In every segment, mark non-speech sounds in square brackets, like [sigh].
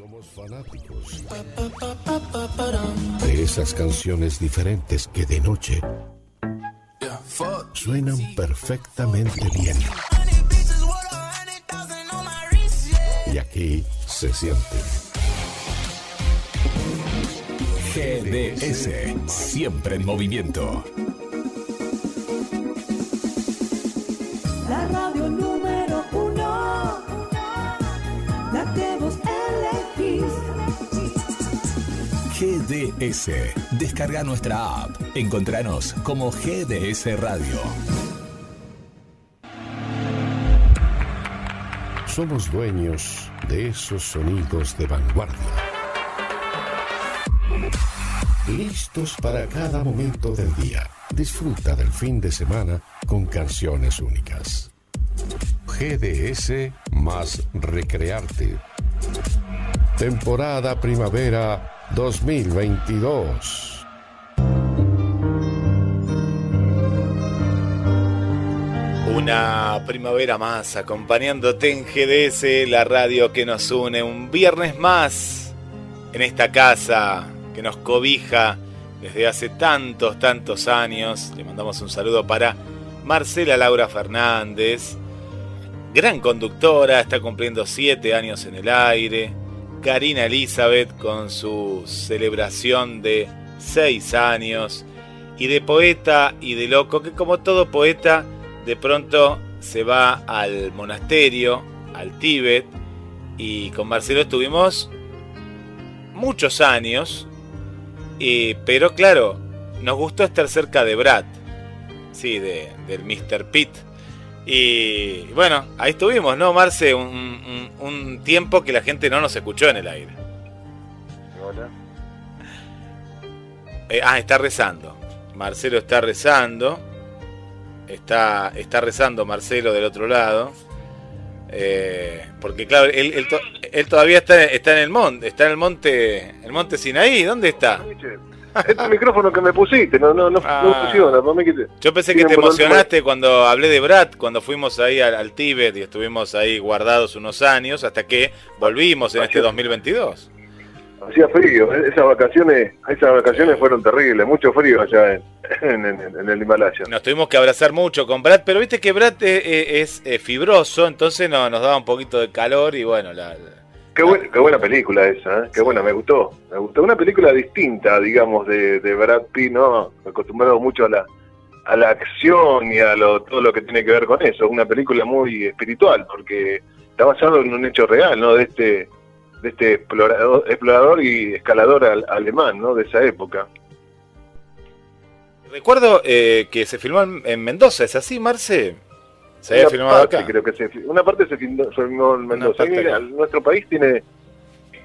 Somos fanáticos de esas canciones diferentes que de noche suenan perfectamente bien. Y aquí se siente. GDS, siempre en movimiento. La radio GDS, descarga nuestra app. Encontranos como GDS Radio. Somos dueños de esos sonidos de vanguardia. Listos para cada momento del día. Disfruta del fin de semana con canciones únicas. GDS más Recrearte. Temporada Primavera 2022. Una primavera más acompañándote en GDS, la radio que nos une un viernes más en esta casa que nos cobija desde hace tantos, tantos años. Le mandamos un saludo para Marcela Laura Fernández, gran conductora, está cumpliendo siete años en el aire. Karina Elizabeth con su celebración de seis años. Y de poeta y de loco, que como todo poeta, de pronto se va al monasterio, al Tíbet. Y con Marcelo estuvimos muchos años. eh, pero claro, nos gustó estar cerca de Brad. Sí, de, del Mr. Pitt. Y bueno, ahí estuvimos, ¿no, Marce? Un, un- un tiempo que la gente no nos escuchó en el aire. Hola. Eh, ah, está rezando. Marcelo está rezando. Está, está rezando Marcelo del otro lado. Eh, porque claro, él, él todavía está, está en el monte, está en el monte, el monte Sinaí, ¿dónde está? [laughs] Este micrófono que me pusiste, no, no, no, Ah. no funciona, para mí que te- Yo pensé que te emocionaste cuando hablé de Brad, cuando fuimos ahí al, al Tíbet y estuvimos ahí guardados unos años hasta que volvimos en este 2022. Hacía frío, eh, esas vacaciones, esas vacaciones fueron terribles, mucho frío allá en, en- en- en el Himalaya. Nos tuvimos que abrazar mucho con Brad, pero viste que Brad eh, eh, es eh, fibroso, entonces no, nos daba un poquito de calor y bueno, la- Qué, buen- qué buena película esa, ¿eh? qué buena, me gustó, me gustó. Una película distinta, digamos, de, de Brad Pitt, ¿no? Acostumbrado mucho a la, a la acción y a lo, todo lo que tiene que ver con eso. Una película muy espiritual, porque está basado en un hecho real, ¿no? De este, de este explorador, explorador y escalador al- alemán, ¿no? De esa época. Recuerdo eh, que se filmó en, en Mendoza, ¿es así, Marce? Se había Una filmado parte, acá. Creo que se, fi- una parte se filmó, se filmó en Mendoza. Mira, nuestro país tiene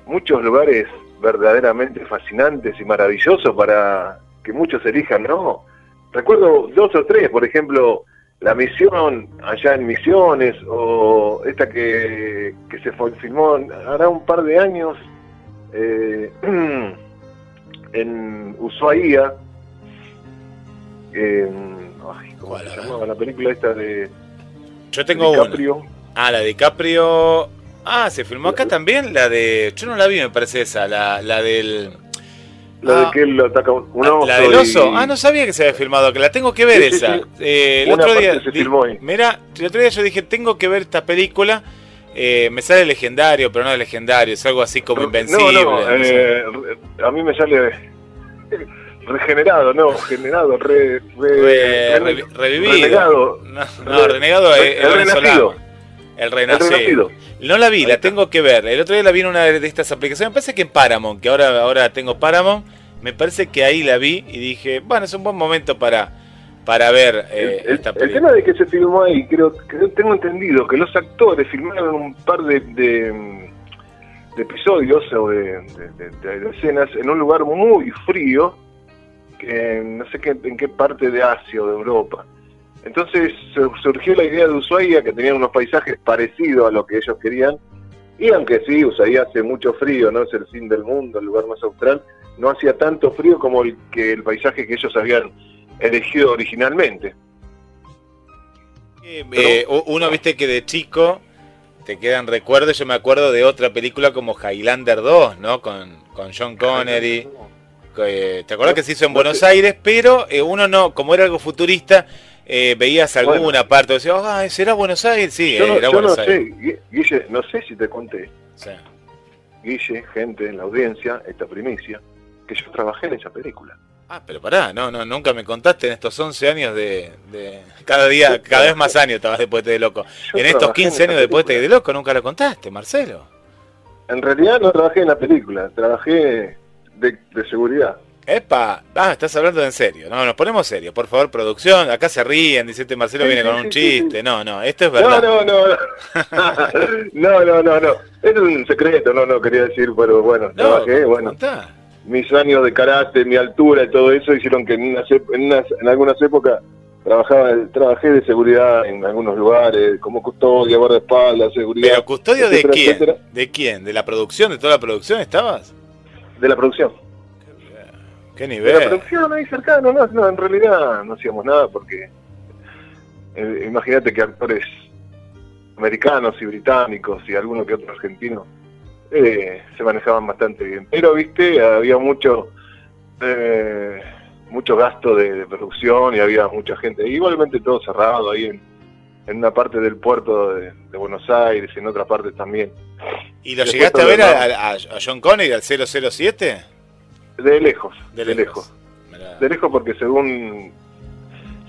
muchos lugares verdaderamente fascinantes y maravillosos para que muchos elijan, ¿no? Recuerdo dos o tres, por ejemplo, la misión allá en Misiones o esta que, que se filmó hará un par de años eh, [clears throat] en Ushuaia. en- ay, ¿Cómo ¿Cuál, se llamaba la película esta de Yo tengo una. DiCaprio? Ah, la de DiCaprio. Ah, se filmó acá también la de. Yo no la vi, me parece esa, la, la del. La Ah. de que él ataca un un oso. la del oso. y- Ah, no sabía que se había filmado, que la tengo que ver Sí, sí, esa. sí. Eh, el otro día. se filmó ahí. Mira, el otro día yo dije, tengo que ver esta película. Eh, me sale legendario, pero no es legendario, es algo así como invencible. No, no, no sé. eh, re- a mí me sale regenerado, no, generado, re, re- Re- re- revi- revivido. renegado. No, no, renegado es el el venezolano. El El renacido. No la vi, la tengo que ver. El otro día la vi en una de estas aplicaciones. Me parece que en Paramount, que ahora, ahora tengo Paramount. Me parece que ahí la vi y dije, bueno, es un buen momento para, para ver eh, El, el- esta el película. tema de que se filmó ahí, creo, creo tengo entendido que los actores filmaron un par de, de, de episodios o de, de- de- de escenas en un lugar muy frío, que no sé qué, en qué parte de Asia o de Europa. Entonces su- surgió la idea de Ushuaia, que tenía unos paisajes parecidos a lo que ellos querían, y aunque sí, Ushuaia hace mucho frío, no es el fin del mundo, el lugar más austral, no hacía tanto frío como el que el paisaje que ellos habían elegido originalmente. Eh, eh, uno, viste que de chico te quedan recuerdos. Yo me acuerdo de otra película como Highlander 2, ¿no? Con, con John Connery. Eh, ¿Te acuerdas que se hizo en Buenos Aires? Pero eh, uno no, como era algo futurista, eh, veías alguna parte, decías, ah, ¿será Buenos Aires? Sí, Yo no, era yo Buenos no Aires. sé, Guille, no sé si te conté, Sí. Guille, gente en la audiencia, esta primicia, que yo trabajé en esa película. Ah, pero pará, no, no, nunca me contaste en estos 11 años de, de- cada día, cada vez más años estabas de Poete de Loco. Yo En estos trabajé en 15 años esa de Poete película. de Loco nunca la contaste, Marcelo. En realidad no trabajé en la película, trabajé de, de seguridad. Epa, ah, estás hablando en serio. No, nos ponemos serio. Por favor, producción, acá se ríen, dice este Marcelo Sí, viene sí, con un sí, chiste. No, no, esto es verdad. no, no, no. No, [laughs] no, no, no. Es un secreto, no, no quería decir, pero bueno, No, trabajé, bueno. contá. Mis años de karate, mi altura y todo eso hicieron que en, unas en, unas- en algunas épocas trabajaba, trabajé de seguridad en algunos lugares, como custodia, guardaespaldas, seguridad. Pero custodio de etcétera, quién? etcétera. ¿De quién? ¿De la producción? ¿De toda la producción estabas? De la producción. ¿Qué De la nivel? producción ahí cercano, no, no, en realidad no hacíamos nada porque eh, imagínate que actores americanos y británicos y alguno que otro argentino eh, se manejaban bastante bien. Pero, viste, había mucho eh, mucho gasto de, de producción y había mucha gente. Igualmente todo cerrado ahí en, en una parte del puerto de, de Buenos Aires y en otras partes también. ¿Y lo Después llegaste a ver a, a- a John Connery, al 007? De lejos, De de lejos. lejos. Mirá. de lejos porque según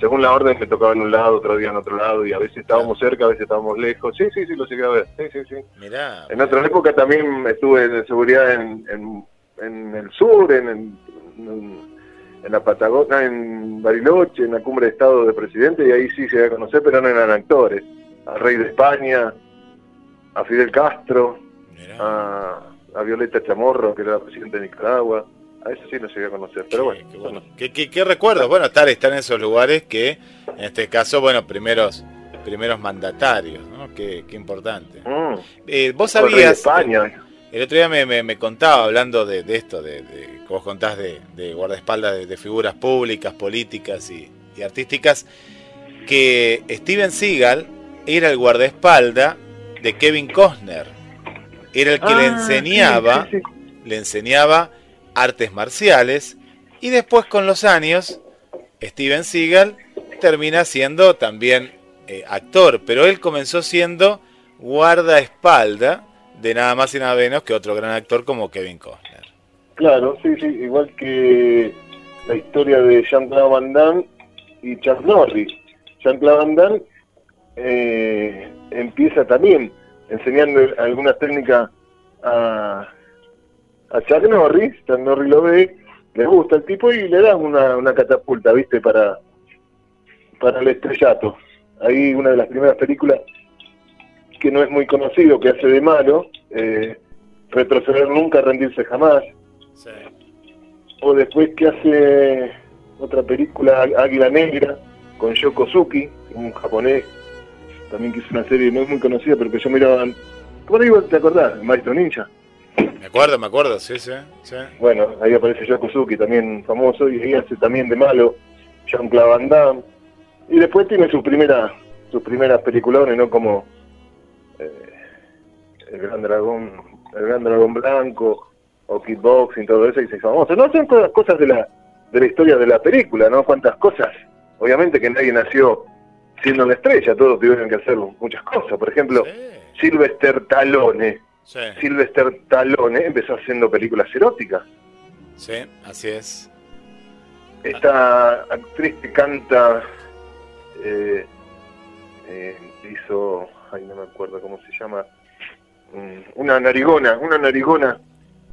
según la orden me tocaba en un lado, otro día en otro lado y a veces estábamos cerca, a veces estábamos lejos. Sí, sí, sí, lo llegué a ver. Sí, sí, sí. Mirá. En otra época también estuve de seguridad en, en, en el sur, en, en, en la Patagonia, en Bariloche, en la cumbre de Estado de Presidente y ahí sí llegué a conocer, pero no eran actores. Al rey de España, a Fidel Castro, a, a Violeta Chamorro, que era la presidenta de Nicaragua. A eso sí lo llegué a conocer, pero bueno. Qué, qué bueno. ¿Qué, qué- qué recuerdos? Bueno, estar, estar en esos lugares que, en este caso, bueno, primeros primeros mandatarios, ¿no? Qué, qué importante. Mm. Eh, vos Fue el rey de sabías, España. El otro día me, me- me contaba, hablando de, de esto, de, de- que vos contás de, de guardaespaldas de, figuras públicas, políticas y, y artísticas, que Steven Seagal era el guardaespaldas de Kevin Costner. Era el que le Ah, enseñaba sí, sí, sí. le enseñaba artes marciales y después con los años Steven Seagal termina siendo también eh, actor, pero él comenzó siendo guardaespaldas de nada más y nada menos que otro gran actor como Kevin Costner. Claro, sí, sí, igual que la historia de Jean-Claude Van Damme y Chuck Norris. Jean-Claude Van Damme eh, empieza también enseñando algunas técnicas a, a Chuck Norris. Chuck Norris lo ve, le gusta el tipo y le dan una, una catapulta, ¿viste? Para, para el estrellato. Ahí una de las primeras películas que no es muy conocido, que hace de malo, eh, retroceder nunca, rendirse jamás. O después que hace otra película Águila Negra con Yoko Suki, un japonés también que hizo una serie no es muy conocida pero que yo miraba por ahí vos te acordás, Maestro Ninja. Me acuerdo, me acuerdo, sí, sí. sí. bueno, ahí aparece Yoko Suki también famoso y ahí hace también de malo Jean-Claude Van Damme. Y después tiene sus primeras sus primeras peliculones no como eh, el Gran Dragón el Gran Dragón Blanco o Kickboxing, todo eso, y se hizo famoso. No son todas cosas de la, de la historia de la película, ¿no? Cuántas cosas. Obviamente que nadie nació siendo una estrella, todos tuvieron que hacer muchas cosas. Por ejemplo, Sí, Sylvester Stallone. sí, Sylvester Stallone empezó haciendo películas eróticas. sí, así es. Esta actriz que canta, eh, eh, hizo, ay no me acuerdo cómo se llama, mm, una narigona, una narigona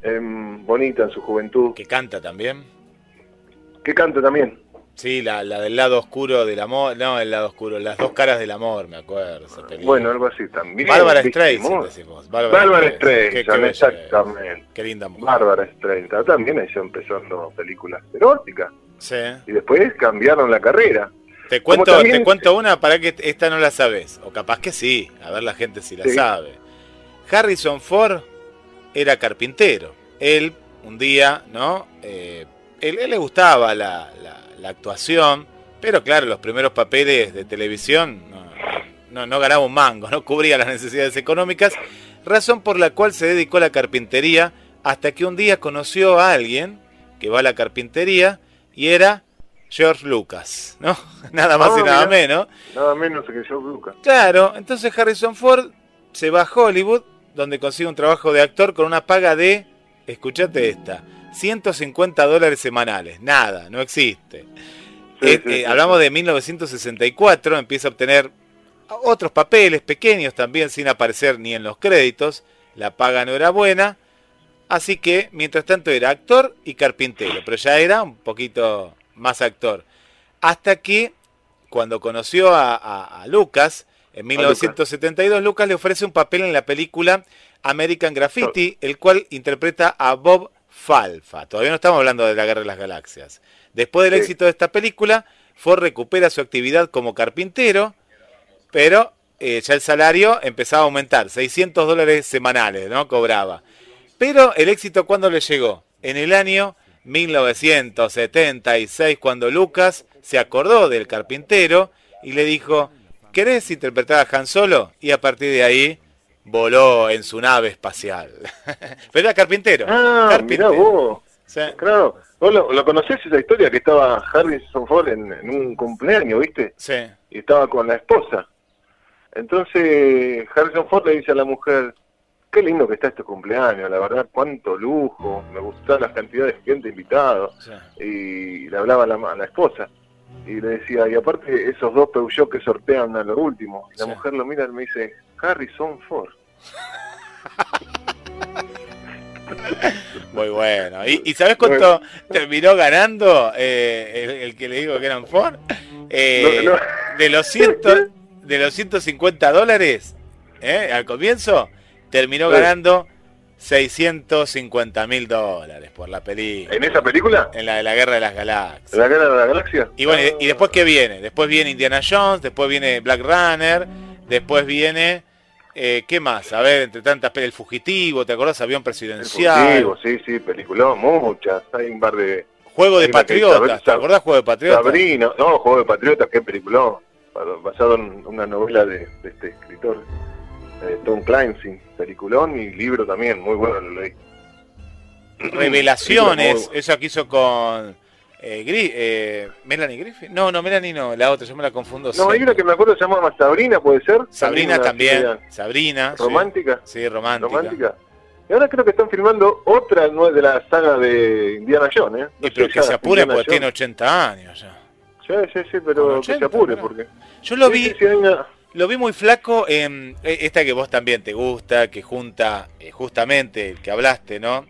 em, bonita en su juventud, Que canta también. que canta también. Sí, la, la del lado oscuro del amor. No, el lado oscuro, las dos caras del amor, me acuerdo. esa. Bueno, algo así también. Bárbara. Streisand, decimos. Bárbara Streisand, exactamente. Qué linda mujer. Bárbara Streisand también ella empezando películas eróticas Sí. y después cambiaron la carrera. Te cuento, también- te cuento una para que esta no la sabes. O capaz que sí. A ver la gente si la Sí. sabe. Harrison Ford era carpintero. Él, un día, ¿no? Eh, él, él le gustaba la, la- la actuación. Pero claro, los primeros papeles de televisión no, no, no ganaba un mango, no cubría las necesidades económicas, razón por la cual se dedicó a la carpintería hasta que un día conoció a alguien que va a la carpintería y era George Lucas, ¿no? [laughs] Nada más Ah, y nada mirá. menos. Nada menos que George Lucas. Claro, entonces Harrison Ford se va a Hollywood, donde consigue un trabajo de actor con una paga de, escuchate esta, 150 dólares semanales. Nada, no existe. Sí, Eh, sí, eh, sí, hablamos de 1964, empieza a obtener otros papeles pequeños también sin aparecer ni en los créditos. La paga no era buena, así que mientras tanto era actor y carpintero, pero ya era un poquito más actor. Hasta que cuando conoció a, a- a Lucas, en 1972, Lucas le ofrece un papel en la película American Graffiti, el cual interpreta a Bob Falfa. Todavía no estamos hablando de la Guerra de las Galaxias. Después del Sí. éxito de esta película, Ford recupera su actividad como carpintero, pero eh, ya el salario empezaba a aumentar, 600 dólares semanales, ¿no? Cobraba. Pero el éxito cuando le llegó? En el año 1976, cuando Lucas se acordó del carpintero y le dijo, ¿querés interpretar a Han Solo? Y a partir de ahí voló en su nave espacial. [laughs] Pero era carpintero. Ah, mirá carpintero. vos. Sí. Claro. ¿Vos lo, lo conocés esa historia que estaba Harrison Ford en, en un cumpleaños, viste? Sí. Y estaba con la esposa. Entonces Harrison Ford le dice a la mujer, qué lindo que está este cumpleaños, la verdad, cuánto lujo, me gustan las cantidades de gente invitado. sí. Y le hablaba a la, a la esposa. Y le decía, y aparte esos dos Peugeot que sortean a lo último. Y la Sí. mujer lo mira y me dice, Harrison Ford. Muy bueno. ¿Y, y sabes cuánto terminó ganando eh, el, el que le digo que eran Ford? Eh, No, no. De, los ciento, [laughs] de los 150 dólares ¿eh? al comienzo, terminó Sí. ganando 650 mil dólares por la película. ¿En esa película? En la de la Guerra de las Galaxias. ¿La guerra de la galaxia? Y bueno, y, y después qué viene? Después viene Indiana Jones, después viene Black Runner, después viene... eh, ¿Qué más? A ver, entre tantas El Fugitivo, ¿te acordás? Avión El Presidencial. fugitivo, sí, sí, peliculón, muchas. Hay un par de... Juego de que Patriotas, ¿te acordás Juego de Patriotas? Sabrina, no, Juego de Patriotas, qué peliculón. Basado en una novela de, de este escritor, eh, Tom Clancy, peliculón y libro también, muy bueno, lo leí. Revelaciones, esa que hizo con eh, eh, Melanie Griffith. No, no, Melanie no, la otra, yo me la confundo. No, hay una que me acuerdo se llamaba Sabrina, ¿puede ser? Sabrina también, Sabrina. ¿Romántica? Sí, romántica. ¿Romántica? Y ahora creo que están filmando otra de la saga de Indiana Jones, ¿eh? No Y pero que se apure Indiana porque tiene Jones. 80 años ya. Sí, sí, sí, pero que 80, se apure porque... Yo lo Sí, vi, sí, una- lo vi muy flaco en eh, esta que vos también te gusta, que junta eh, justamente el que hablaste, ¿no?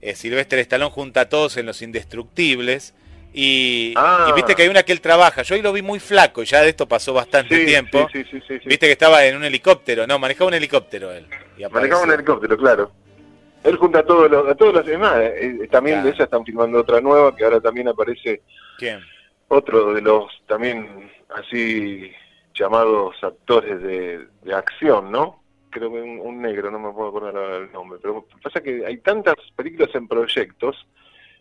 Eh, Silvestre Stallone junta a todos en Los Indestructibles. Y, Ah. y viste que hay una que él trabaja. Yo hoy lo vi muy flaco y ya de esto pasó bastante Sí, tiempo. Sí, sí. Viste que estaba en un helicóptero, no, manejaba un helicóptero él. Y Manejaba un helicóptero, claro. Él junta a todos los, a todos los demás. eh, también Claro. de ella están filmando otra nueva, que ahora también aparece ¿Quién? otro de los también así llamados actores de, de acción, ¿no? Creo que un, un negro, no me puedo acordar ahora el nombre. Pero pasa que hay tantas películas en proyectos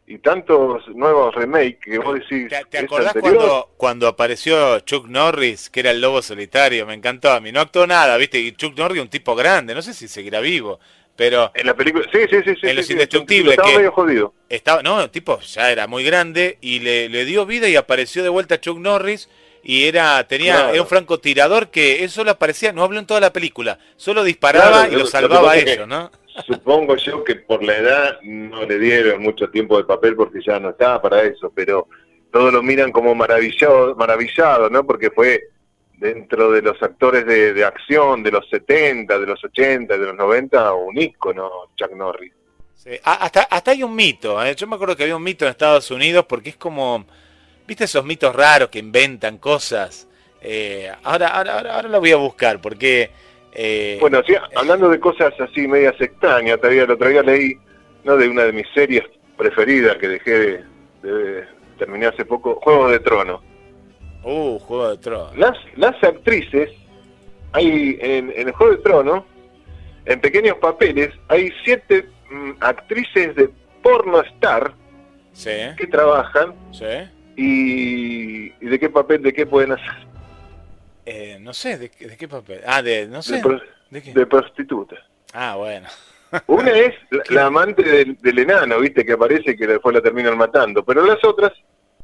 y tantos nuevos remakes que vos decís... ¿Te, te ¿es acordás cuando, cuando apareció Chuck Norris, que era el lobo solitario? Me encantó a mí. No actuó nada, ¿viste? Y Chuck Norris, un tipo grande, no sé si seguirá vivo, pero En la película... Sí, sí, sí. sí En Los sí, sí, Indestructibles, Estaba que- medio jodido. estaba, no, el tipo ya era muy grande y le, le dio vida y apareció de vuelta Chuck Norris y era tenía Claro. era un francotirador que él solo aparecía, no habló en toda la película, solo disparaba Claro, y lo- salvaba a ellos, ¿no? Supongo yo que por la edad no le dieron mucho tiempo de papel porque ya no estaba para eso, pero todos lo miran como maravillado, maravillado, ¿no? Porque fue dentro de los actores de, de acción de los 70, de los 80, de los 90, un ícono, Chuck Norris. Sí, Hasta, hasta hay un mito, ¿eh? yo me acuerdo que había un mito en Estados Unidos porque es como, viste esos mitos raros que inventan cosas. Eh, ahora, ahora, ahora, ahora lo voy a buscar porque... eh, Bueno, sí, hablando de cosas así medias extrañas, todavía el otro día leí, ¿no? De una de mis series preferidas que dejé de, de- terminé hace poco, Juego de Tronos. Uh, Juego de Tronos. Las, las actrices, hay en, en el Juego de Tronos, en pequeños papeles, hay siete mm, actrices de porno star Sí, que trabajan sí. Y, y de qué papel, de qué pueden hacer. Eh, no sé, ¿de, qué- de qué papel? Ah, de, no sé. de, pro- ¿De qué? de prostituta. Ah, bueno. Una [laughs] es la, la amante del, del enano, viste, que aparece que después la terminan matando. Pero las otras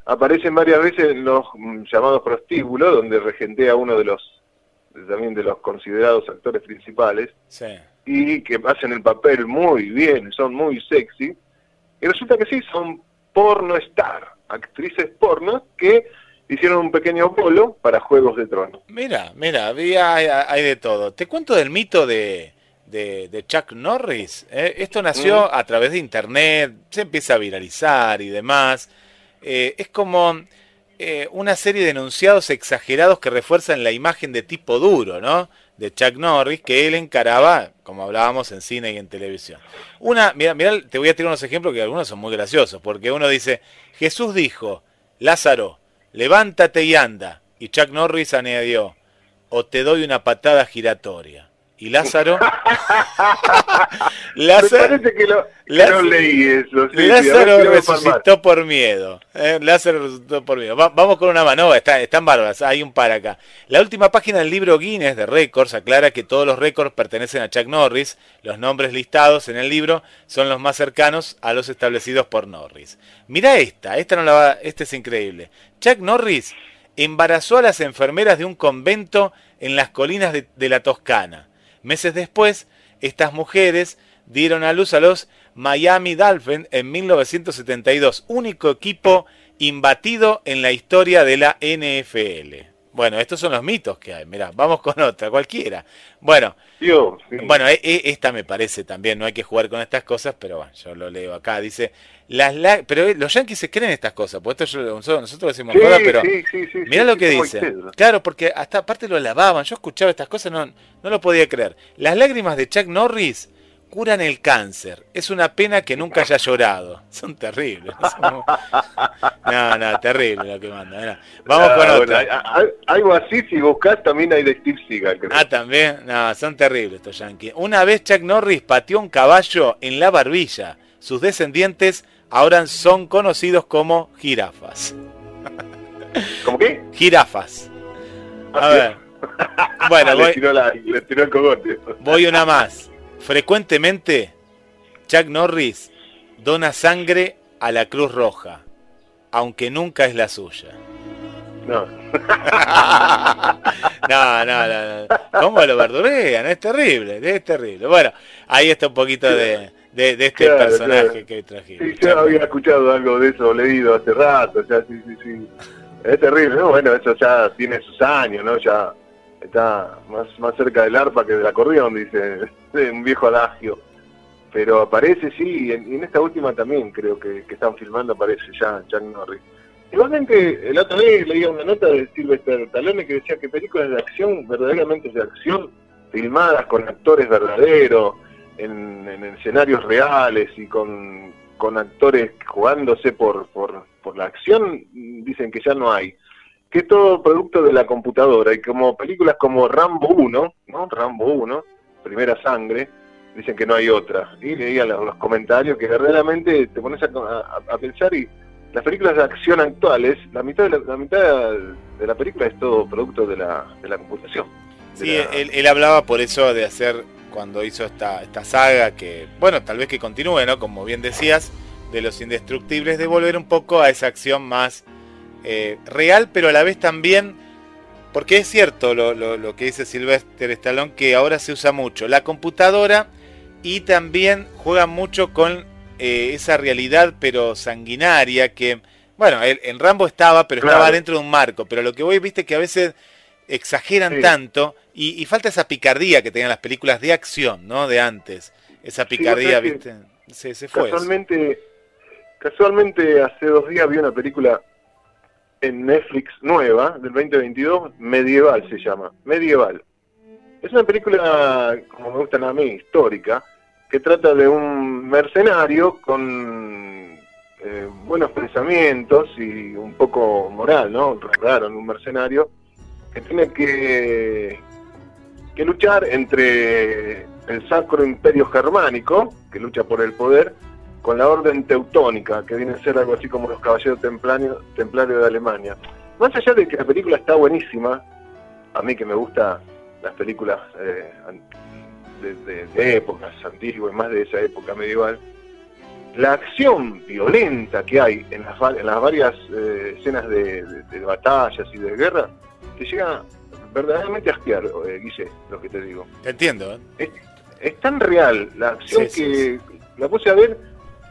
aparecen varias veces en los mm, llamados prostíbulos, donde regentea uno de los, también de los considerados actores principales, Sí. y que hacen el papel muy bien, son muy sexy. Y resulta que sí, son porno star, actrices porno que hicieron un pequeño bolo para Juegos de Tronos. Mira, mira, había, hay, hay de todo. Te cuento del mito de, de, de Chuck Norris. ¿eh? Esto nació a través de internet, se empieza a viralizar y demás. Eh, es como eh, una serie de enunciados exagerados que refuerzan la imagen de tipo duro, ¿no? De Chuck Norris, que él encaraba, como hablábamos en cine y en televisión. Una, mira, mira, te voy a tirar unos ejemplos que algunos son muy graciosos, porque uno dice, Jesús dijo, Lázaro, levántate y anda. Y Chuck Norris añadió, o te doy una patada giratoria. Y Lázaro... [laughs] Me Lázaro, parece que, lo, que Lázaro- no leí eso. sí, ver Lázaro resucitó por miedo. eh, Lázaro resucitó por miedo. Va- vamos con una mano, está, están bárbaras, hay un par acá. La última página del libro Guinness de récords aclara que todos los récords pertenecen a Chuck Norris. Los nombres listados en el libro son los más cercanos a los establecidos por Norris. Mira esta, esta no la va, este es increíble. Chuck Norris embarazó a las enfermeras de un convento en las colinas de, de la Toscana. Meses después, estas mujeres dieron a luz a los Miami Dolphins en 1972, único equipo imbatido en la historia de la NFL. Bueno, estos son los mitos que hay. Mirá, vamos con otra, cualquiera. Bueno, Dios, sí. bueno, e- e- esta me parece también, no hay que jugar con estas cosas, pero bueno, yo lo leo acá, dice, las la- pero eh, los yanquis se creen estas cosas, porque esto yo- nosotros, nosotros decimos Sí, joda, pero sí, mirá lo que como dice. Pedro. Claro, porque hasta aparte lo lavaban, yo escuchaba estas cosas, no, no lo podía creer. Las lágrimas de Chuck Norris curan el cáncer, es una pena que nunca haya llorado. [laughs] Son terribles. no son No, no, terrible lo que manda. Vamos Ah, con otra. hay- algo así, si buscas, también hay de Steve Seagal. creo. Ah, también. No, son terribles estos yankees. Una vez Chuck Norris pateó un caballo en la barbilla. Sus descendientes ahora son conocidos como jirafas. [laughs] ¿Cómo qué? Jirafas. A Ah, ver. Bueno, [laughs] le, voy, tiró la- le tiró el cogote. voy una más. Frecuentemente, Chuck Norris dona sangre a la Cruz Roja, aunque nunca es la suya. No. [laughs] No, no, no, no. ¿Cómo lo verdurean? Es terrible, es terrible. Bueno, ahí está un poquito de, de, de este Claro, personaje claro. que traje. Sí, yo había escuchado algo de eso, leído hace rato, ya, sí, sí, sí. Es terrible, ¿no? Bueno, eso ya tiene sus años, ¿no? Ya está más, más cerca del arpa que del acordeón, dice [laughs] un viejo adagio. Pero aparece, sí, y en, esta última también creo que, que están filmando, aparece ya Chuck Norris. Igualmente, el otro día leía una nota de Sylvester Stallone que decía que películas de acción, verdaderamente de acción, filmadas con actores verdaderos, en, en escenarios reales y con, con actores jugándose por, por, por la acción, dicen que ya no hay. Que es todo producto de la computadora y como películas como Rambo 1, ¿no? Rambo 1, Primera Sangre, dicen que no hay otra. Y leía los, los comentarios que verdaderamente te pones a, a- a pensar y las películas de acción actuales, la mitad de la, la mitad de la película es todo producto de la, de la computación. De Sí, la- él, él hablaba por eso de hacer, cuando hizo esta, esta saga, que, bueno, tal vez que continúe, ¿no? Como bien decías, de los indestructibles, de volver un poco a esa acción más eh, real, pero a la vez también, porque es cierto lo, lo- lo que dice Sylvester Stallone, que ahora se usa mucho la computadora y también juega mucho con eh, esa realidad, pero sanguinaria, que, bueno, en Rambo estaba, pero estaba dentro de un marco, pero lo que voy, viste, que a veces exageran Sí. tanto y, y falta esa picardía que tenían las películas de acción, ¿no? De antes. Esa picardía, ¿viste? Se, se fue. eso. Casualmente, casualmente hace dos días vi una película en Netflix nueva, del 2022, Medieval se llama, Medieval. Es una película, como me gustan a mí, histórica, que trata de un mercenario con eh, buenos pensamientos y un poco moral, ¿no? Raro en un mercenario, que tiene que, que luchar entre el Sacro Imperio Germánico, que lucha por el poder, con la Orden Teutónica, que viene a ser algo así como los Caballeros Templarios, de Alemania. Más allá de que la película está buenísima, a mí que me gusta las películas eh, de, de, épocas antiguas, más de esa época medieval, la acción violenta que hay en las, en las varias eh, escenas de, batallas y de guerra, te llega verdaderamente a asquear, eh, lo que te digo. Te entiendo. ¿eh? Es, tan real la acción que la puse a ver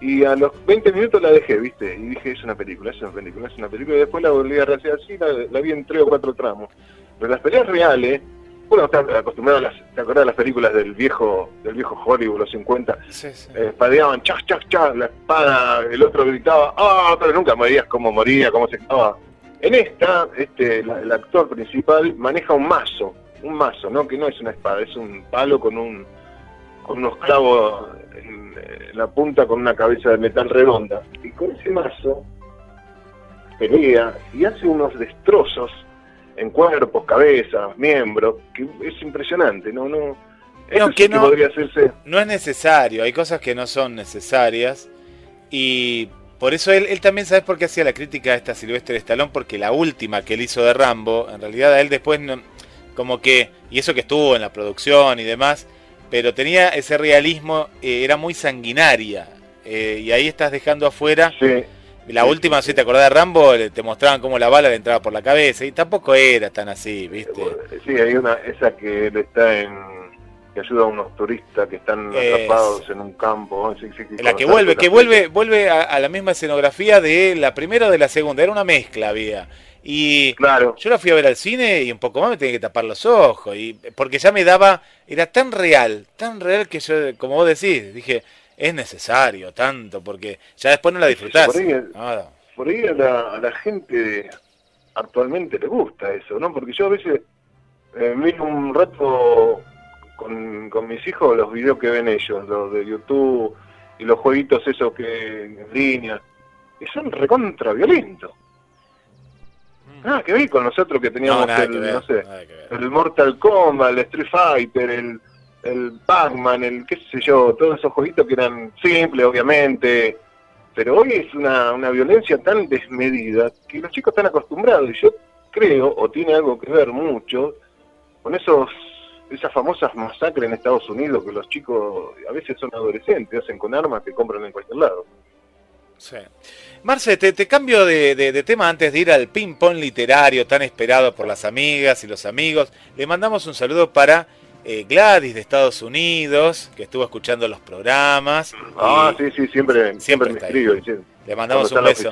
y a los 20 minutos la dejé, ¿viste? Y dije, es una película, es una película, es una película. Y después la volví a hacer así, la, la vi en tres o cuatro tramos. Pero las peleas reales bueno, está acostumbrado a las, ¿te acordás de las películas del viejo, del viejo Hollywood, los 50? Sí, sí. Eh, espadeaban, chas, chas, chas, la espada, el otro gritaba, ah, pero nunca morías cómo moría, cómo se estaba. En esta, este, el actor principal maneja un mazo, un mazo, ¿no? Que no es una espada, es un palo con un, con unos clavos en, en la punta con una cabeza de metal redonda. Y con ese mazo pelea y hace unos destrozos en cuerpos, cabezas, miembros, que es impresionante, ¿no? no no, que no, podría hacerse. no es necesario, hay cosas que no son necesarias y por eso él, él también, ¿sabes por qué hacía la crítica a esta Silvestre Stallone? Porque la última que él hizo de Rambo, en realidad a él después, no, como que, y eso que estuvo en la producción y demás, pero tenía ese realismo, eh, era muy sanguinaria, eh, y ahí estás dejando afuera sí. La última, si te acordás de Rambo, te mostraban cómo la bala le entraba por la cabeza y tampoco era tan así, ¿viste? Sí, hay una, esa que él está en, que ayuda a unos turistas que están atrapados en un campo. la que vuelve, que vuelve, vuelve a, la misma escenografía de la primera o de la segunda, era una mezcla había. Y claro. yo la fui a ver al cine y un poco más me tenía que tapar los ojos, y porque ya me daba, era tan real, tan real que yo, como vos decís, dije, es necesario tanto, porque ya después no la disfrutás. Por ahí, a, la, gente actualmente le gusta eso, ¿no? Porque yo a veces eh, miro un rato mis hijos los videos que ven ellos, los de YouTube y los jueguitos esos que en línea, y son recontra violentos. Ah, que vi con nosotros que teníamos el, no sé, el Mortal Kombat, el Street Fighter, el, el Pac-Man, el qué sé yo, todos esos jueguitos que eran simples, obviamente, pero hoy es una, una violencia tan desmedida que los chicos están acostumbrados y yo creo, o tiene algo que ver mucho, con esos esas famosas masacres en Estados Unidos que los chicos a veces son adolescentes, hacen con armas que compran en cualquier lado. Sí. Marce, te, cambio de, de, tema antes de ir al ping-pong literario tan esperado por las amigas y los amigos. Le mandamos un saludo para eh, Gladys de Estados Unidos, que estuvo escuchando los programas. Ah, sí, sí, siempre, siempre, me escribe. Le mandamos un beso.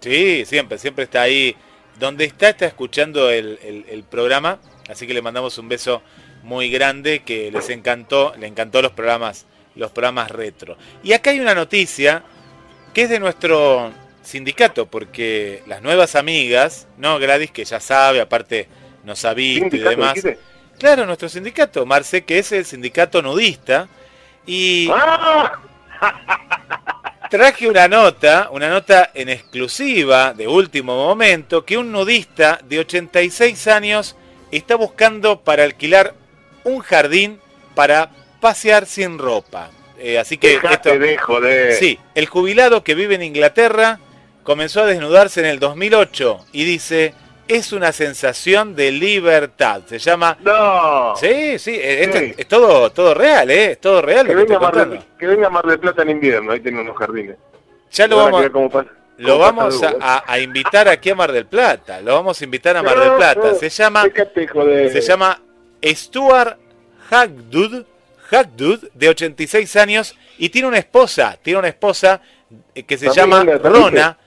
Sí, siempre, siempre está ahí. Donde está, está escuchando el, programa, así que le mandamos un beso muy grande que les encantó, le encantó los programas, los programas retro. Y acá hay una noticia que es de nuestro sindicato, porque las nuevas amigas, no Gladys, que ya sabe, aparte nos ha visto y demás. Claro, nuestro sindicato, Marce, que es el sindicato nudista. Y ¡Ah! [laughs] traje una nota, una nota en exclusiva de último momento, que un nudista de 86 años está buscando para alquilar un jardín para pasear sin ropa. Eh, así que esto, de Sí, el jubilado que vive en Inglaterra comenzó a desnudarse en el 2008 y dice, es una sensación de libertad. Se llama. No. Sí, sí, eh, es todo, todo real, ¿eh? Es todo real. Que, venga, Mar de, que venga Mar del Plata en invierno, ahí tiene unos jardines. Ya lo vamos, lo vamos a, invitar aquí a Mar del Plata. Lo vamos a invitar a Mar del Plata. Se llama. Se llama Stuart Hackdud, Hackdud, de 86 años, y tiene una esposa. Tiene una esposa eh, que se llama Rona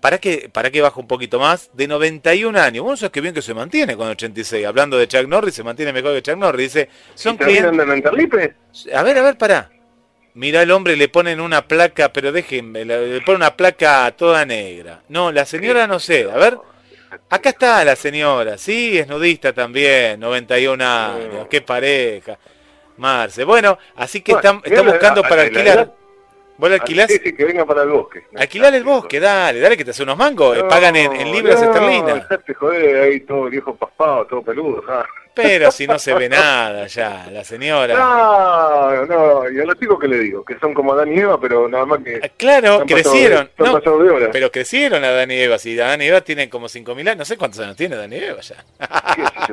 para que, para que baja un poquito más, de 91 años. Bueno, eso es que bien que se mantiene con 86. Hablando de Chuck Norris, se mantiene mejor que Chuck Norris. Dice, son clientes... A ver, a ver, pará. Mira el hombre, le ponen una placa, pero déjenme, le ponen una placa toda negra. No, la señora no sé, a ver. Acá está la señora, sí, es nudista también, 91 años, qué pareja. Marce, bueno, así que están, buscando para alquilar. ¿Vos le alquilás? Que venga para el bosque. Alquilar el bosque, dale, dale que te hace unos mangos. Eh, pagan en, libras esterlinas. Dejate joder ahí todo viejo paspado, todo peludo. Pero si no se ve nada ya, la señora. No, no, y a los chicos que le digo, que son como Adán y Eva, pero nada más que... Claro, pasado crecieron. No, de horas. pero crecieron Adán y Eva. Si Adán y Eva tienen como 5.000 años, no sé cuántos años tiene Adán y Eva ya.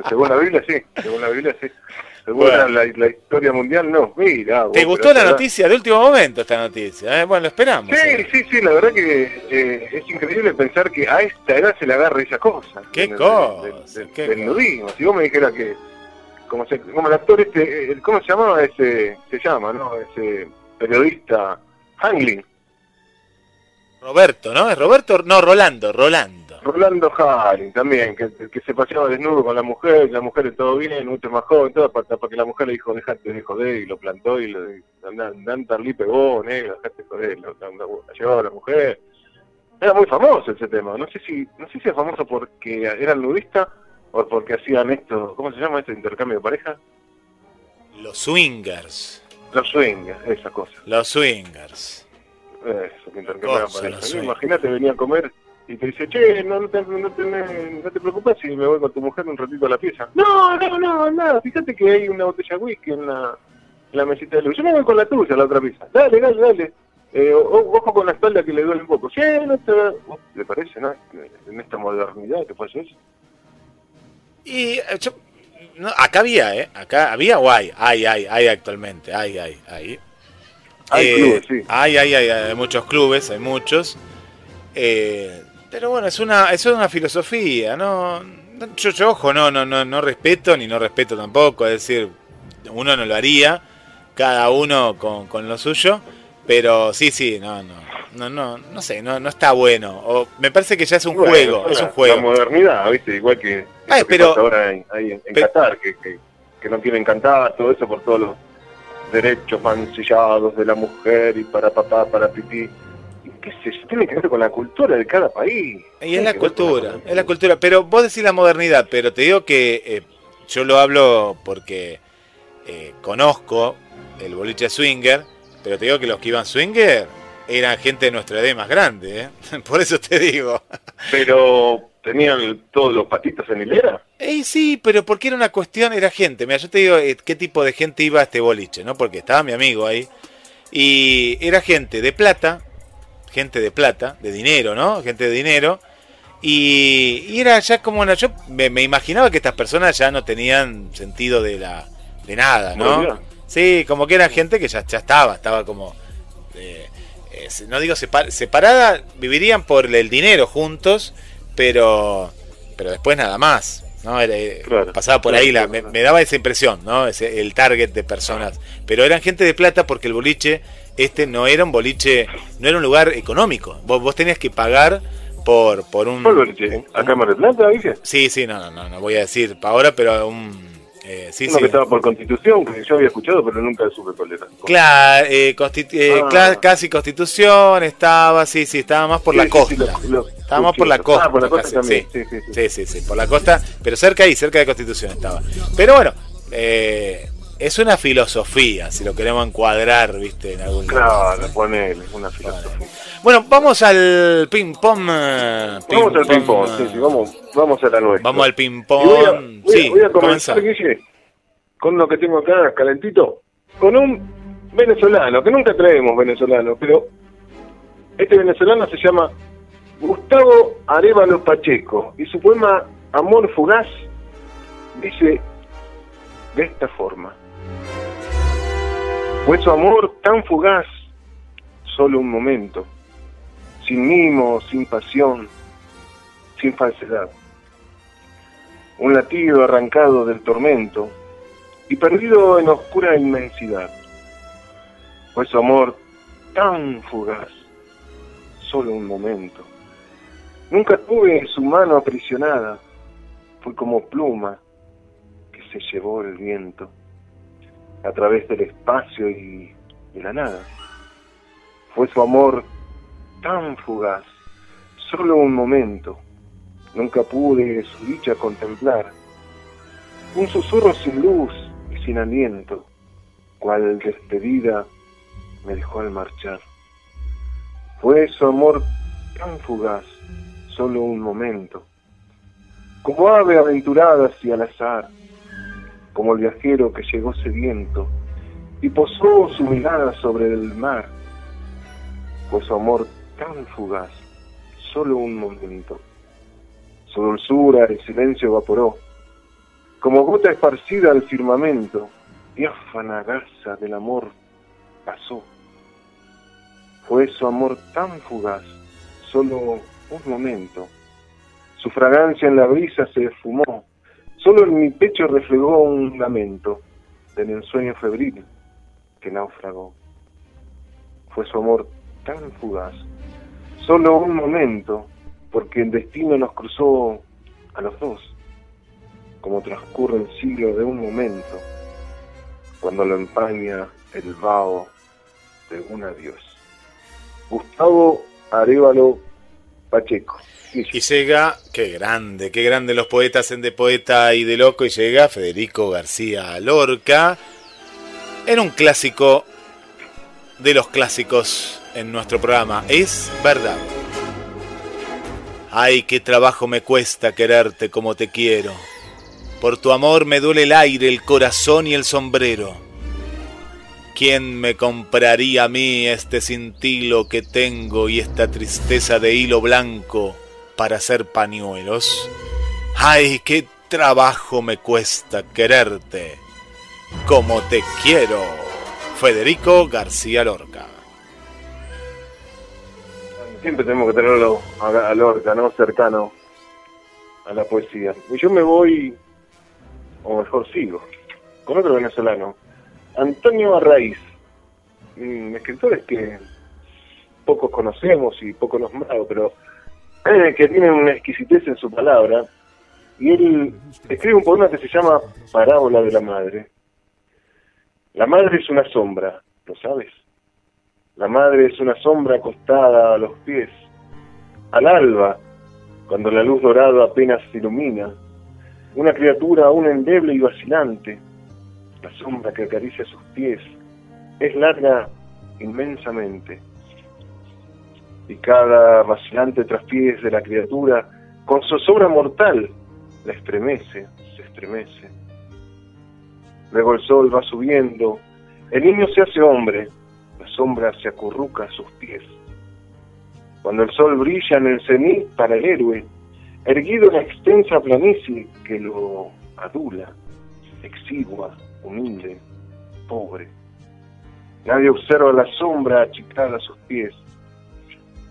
Según la Biblia, sí. Según la Biblia, sí. Según Bueno. la, la historia mundial, no. Mira, vos, ¿Te gustó la noticia de último momento, esta noticia? eh? Bueno, lo esperamos. Sí, eh. sí, sí, la verdad que eh, es increíble pensar que a esta edad se le agarra esa cosa. ¿Qué Del- cosa? Nudismo. Si vos me dijeras que, como, se, como el actor este, eh, ¿cómo se llamaba ese? Se llama, ¿no? Ese periodista, Hanglin, Roberto, ¿no? ¿Es Roberto? No, Rolando, Rolando. Rolando Hanglin también, que, que se paseaba desnudo con la mujer, la mujer todo bien, mucho más joven, todo, para, para que la mujer le dijo, dejate de joder, y lo plantó y lo Dantarli pegó, negro, dejate de joder, la llevaba a la mujer. Era muy famoso ese tema, no sé si no sé si es famoso porque eran nudistas o porque hacían esto, ¿cómo se llama este intercambio de pareja? Los swingers. Los swingers, esa cosa. Los swingers. Eso, que intercambiaban Cosa, pareja. Imagínate, venía a comer y te dice, che, no, no, te, no, te, no te preocupes si me voy con tu mujer un ratito a la pieza. No, no, no, nada, fíjate que hay una botella de whisky en la, en la mesita de luz. Yo me voy con la tuya a la otra pieza. Dale, dale, dale. Eh, o- ojo con la espalda que le duele un poco. Sí, no te... ¿Le parece, no? En esta modernidad que pasa eso. Y eh, yo, no, acá había, ¿eh? Acá había o hay, hay, hay, hay actualmente, hay, hay, hay. Hay Eh, clubes, sí. Hay, hay, hay, hay muchos clubes, hay muchos. Eh, pero bueno, es una, es una filosofía, ¿no? Yo, yo, ojo, no, no, no, no respeto ni no respeto tampoco, es decir, uno no lo haría, cada uno con, con lo suyo, pero sí, sí, no, no, no, no, no sé, no, no está bueno. O, me parece que ya es un Bueno, juego, es la- un juego. La modernidad, ¿viste? Igual que Ay, que pero- pasa ahora en, ahí en, Qatar, que, que, que no quieren cantar, todo eso por todos los derechos mancillados de la mujer y para papá, para pipí. Qué sé yo, tiene que ver con la cultura de cada país. Y es la cultura, es la cultura. Pero vos decís la modernidad, pero te digo que eh, yo lo hablo porque eh, conozco el boliche swinger, pero te digo que los que iban swinger eran gente de nuestra edad más grande, ¿eh? [laughs] Por eso te digo. Pero tenían todos los patitos en hilera. Eh, sí, pero porque era una cuestión, era gente. Mira, yo te digo eh, qué tipo de gente iba a este boliche, ¿no? Porque estaba mi amigo ahí. Y era gente de plata, gente de plata, de dinero, ¿no? Gente de dinero. Y, y era ya como una. Yo me, me imaginaba que estas personas ya no tenían sentido de la de nada, ¿no? Sí, como que era gente que ya, ya estaba, estaba como. eh, eh, no digo separ- separada, vivirían por el dinero juntos, pero pero después nada más. ¿no? Era- eh, Claro, pasaba por claro, ahí, la, claro, me, me daba esa impresión, ¿no? Ese, el target de personas. Pero eran gente de plata porque el boliche, este no era un boliche, no era un lugar económico. Vos, vos tenías que pagar por, por un... ¿Cuál boliche? ¿Acá en Mar del Plata, dice? Sí, sí, no, no, no, no voy a decir pa' ahora, pero un... eh, sí, Uno sí. que estaba por constitución, que yo había escuchado, pero nunca supe cuál era. Claro, eh, constitu- eh, Ah. casi Constitución, estaba, sí, sí, estaba más por Sí, la costa. sí, los- los- Estábamos por la Ah, costa. por la costa casi, también. sí. Sí, sí, sí. Sí, sí, sí, por la costa, pero cerca ahí, cerca de Constitución estaba. Pero bueno, eh, es una filosofía, si lo queremos encuadrar, viste, en algún. Claro, ponele, una filosofía. Bueno, vamos al ping-pong. eh, Vamos al ping-pong, sí, sí, vamos, vamos a la nuestra. Vamos al ping-pong. voy a- Sí, voy a comenzar, Guille, con lo que tengo acá calentito, con un venezolano, que nunca traemos venezolano, pero este venezolano se llama Gustavo Arevalo Pacheco, y su poema Amor Fugaz dice de esta forma. Fue su amor tan fugaz, solo un momento, sin mimo, sin pasión, sin falsedad un latido arrancado del tormento y perdido en oscura inmensidad. Fue su amor tan fugaz, solo un momento. Nunca tuve su mano aprisionada, fue como pluma que se llevó el viento a través del espacio y de la nada. Fue su amor tan fugaz, solo un momento. Nunca pude su dicha contemplar. Un susurro sin luz y sin aliento, cual despedida me dejó al marchar. Fue su amor tan fugaz, solo un momento. Como ave aventurada hacia al azar, como el viajero que llegó sediento y posó su mirada sobre el mar, pues su amor tan fugaz, solo un momento. Su dulzura el silencio evaporó, como gota esparcida al firmamento, diáfana gasa del amor pasó. Fue su amor tan fugaz, solo un momento. Su fragancia en la brisa se esfumó, solo en mi pecho reflejó un lamento del ensueño febril que naufragó. Fue su amor tan fugaz, solo un momento, porque el destino nos cruzó a los dos, como transcurre el siglo de un momento, cuando lo empaña el vaho de un adiós. Gustavo Arevalo Pacheco. Y llega, qué grande, qué grande los poetas en De Poeta y de Loco, y llega Federico García Lorca en un clásico de los clásicos en nuestro programa. Es verdad. Ay, qué trabajo me cuesta quererte como te quiero. Por tu amor me duele el aire, el corazón y el sombrero. ¿Quién me compraría a mí este cintilo que tengo y esta tristeza de hilo blanco para hacer pañuelos? ¡Ay, qué trabajo me cuesta quererte como te quiero! Federico García Lorca. Siempre tenemos que tenerlo a Lorca, ¿no? Cercano a la poesía. Y yo me voy, o mejor sigo, con otro venezolano, Antonio Arraiz, un escritores que pocos conocemos y poco nombrados, pero que tiene una exquisitez en su palabra. Y él escribe un poema que se llama Parábola de la Madre. La madre es una sombra, ¿lo sabes? La madre es una sombra acostada a los pies. Al alba, cuando la luz dorada apenas se ilumina, una criatura aún endeble y vacilante, la sombra que acaricia sus pies, es larga inmensamente. Y cada vacilante traspiés de la criatura, con zozobra mortal, la estremece, se estremece. Luego el sol va subiendo, el niño se hace hombre, la sombra se acurruca a sus pies. Cuando el sol brilla en el cenit para el héroe, erguido en la extensa planicie que lo adula, exigua, humilde, pobre. Nadie observa la sombra achicada a sus pies,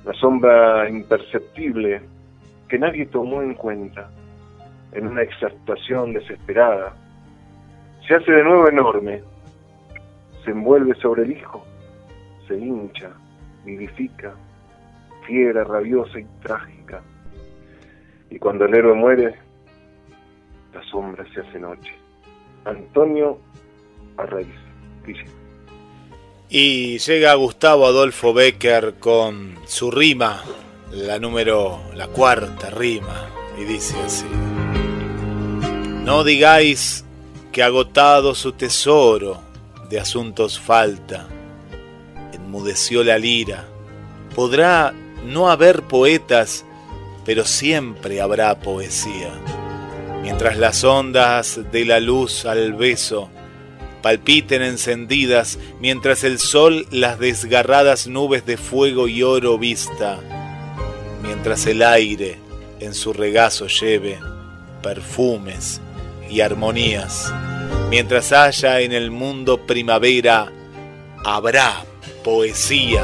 la sombra imperceptible que nadie tomó en cuenta en una exaltación desesperada. Se hace de nuevo enorme, se envuelve sobre el hijo, se hincha, vivifica, fiera, rabiosa y trágica. Y cuando el héroe muere, la sombra se hace noche. Antonio Arraiz, Y llega Gustavo Adolfo Becker con su rima, la número, la cuarta rima, y dice así. No digáis que agotado su tesoro de asuntos falta, enmudeció la lira. Podrá no haber poetas, pero siempre habrá poesía. Mientras las ondas de la luz al beso palpiten encendidas mientras el sol las desgarradas nubes de fuego y oro vista, mientras el aire en su regazo lleve perfumes y armonías, mientras haya en el mundo primavera, habrá poesía,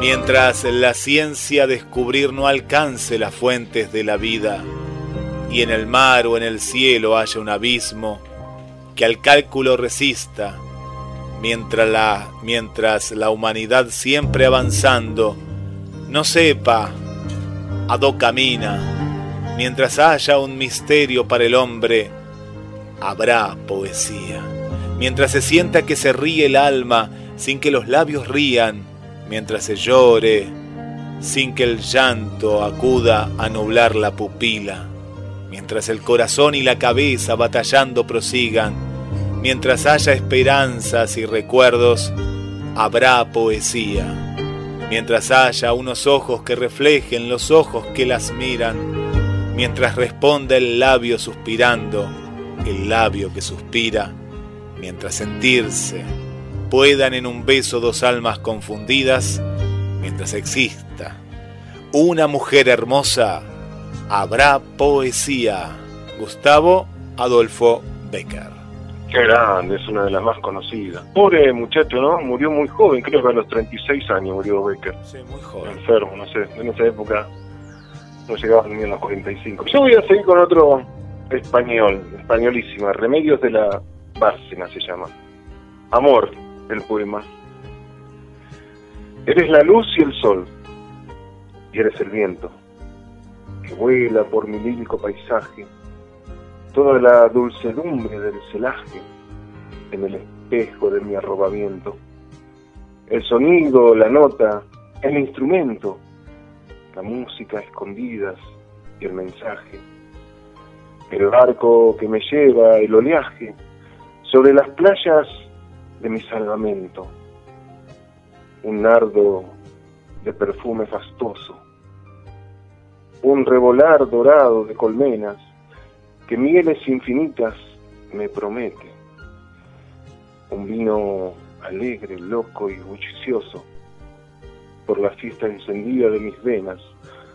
mientras la ciencia descubrir no alcance las fuentes de la vida, y en el mar o en el cielo haya un abismo, que al cálculo resista, mientras la, mientras la humanidad siempre avanzando no sepa a dónde camina, mientras haya un misterio para el hombre, habrá poesía. Mientras se sienta que se ríe el alma sin que los labios rían, mientras se llore, sin que el llanto acuda a nublar la pupila, mientras el corazón y la cabeza batallando prosigan, Mientras haya esperanzas y recuerdos, habrá poesía. Mientras haya unos ojos que reflejen los ojos que las miran, mientras responda el labio suspirando, el labio que suspira, mientras sentirse puedan en un beso dos almas confundidas, mientras exista una mujer hermosa, habrá poesía. Gustavo Adolfo Becker. Qué grande, es una de las más conocidas. Pobre muchacho, ¿no? Murió muy joven, creo que a los 36 años murió Becker. Sí, muy joven. Enfermo, no sé, en esa época no llegaba ni a los 45. Yo voy a seguir con otro español, españolísima, Remedios de la Bárcena se llama. Amor, el poema. Eres la luz y el sol, y eres el viento, que vuela por mi lírico paisaje, toda la dulcedumbre del celaje en el espejo de mi arrobamiento. El sonido, la nota, el instrumento, la música escondidas y el mensaje. El barco que me lleva, el oleaje, sobre las playas de mi salvamento. Un nardo de perfume fastoso. Un revolar dorado de colmenas que mieles infinitas me promete. Un vino alegre, loco y bullicioso por la fiesta encendida de mis venas,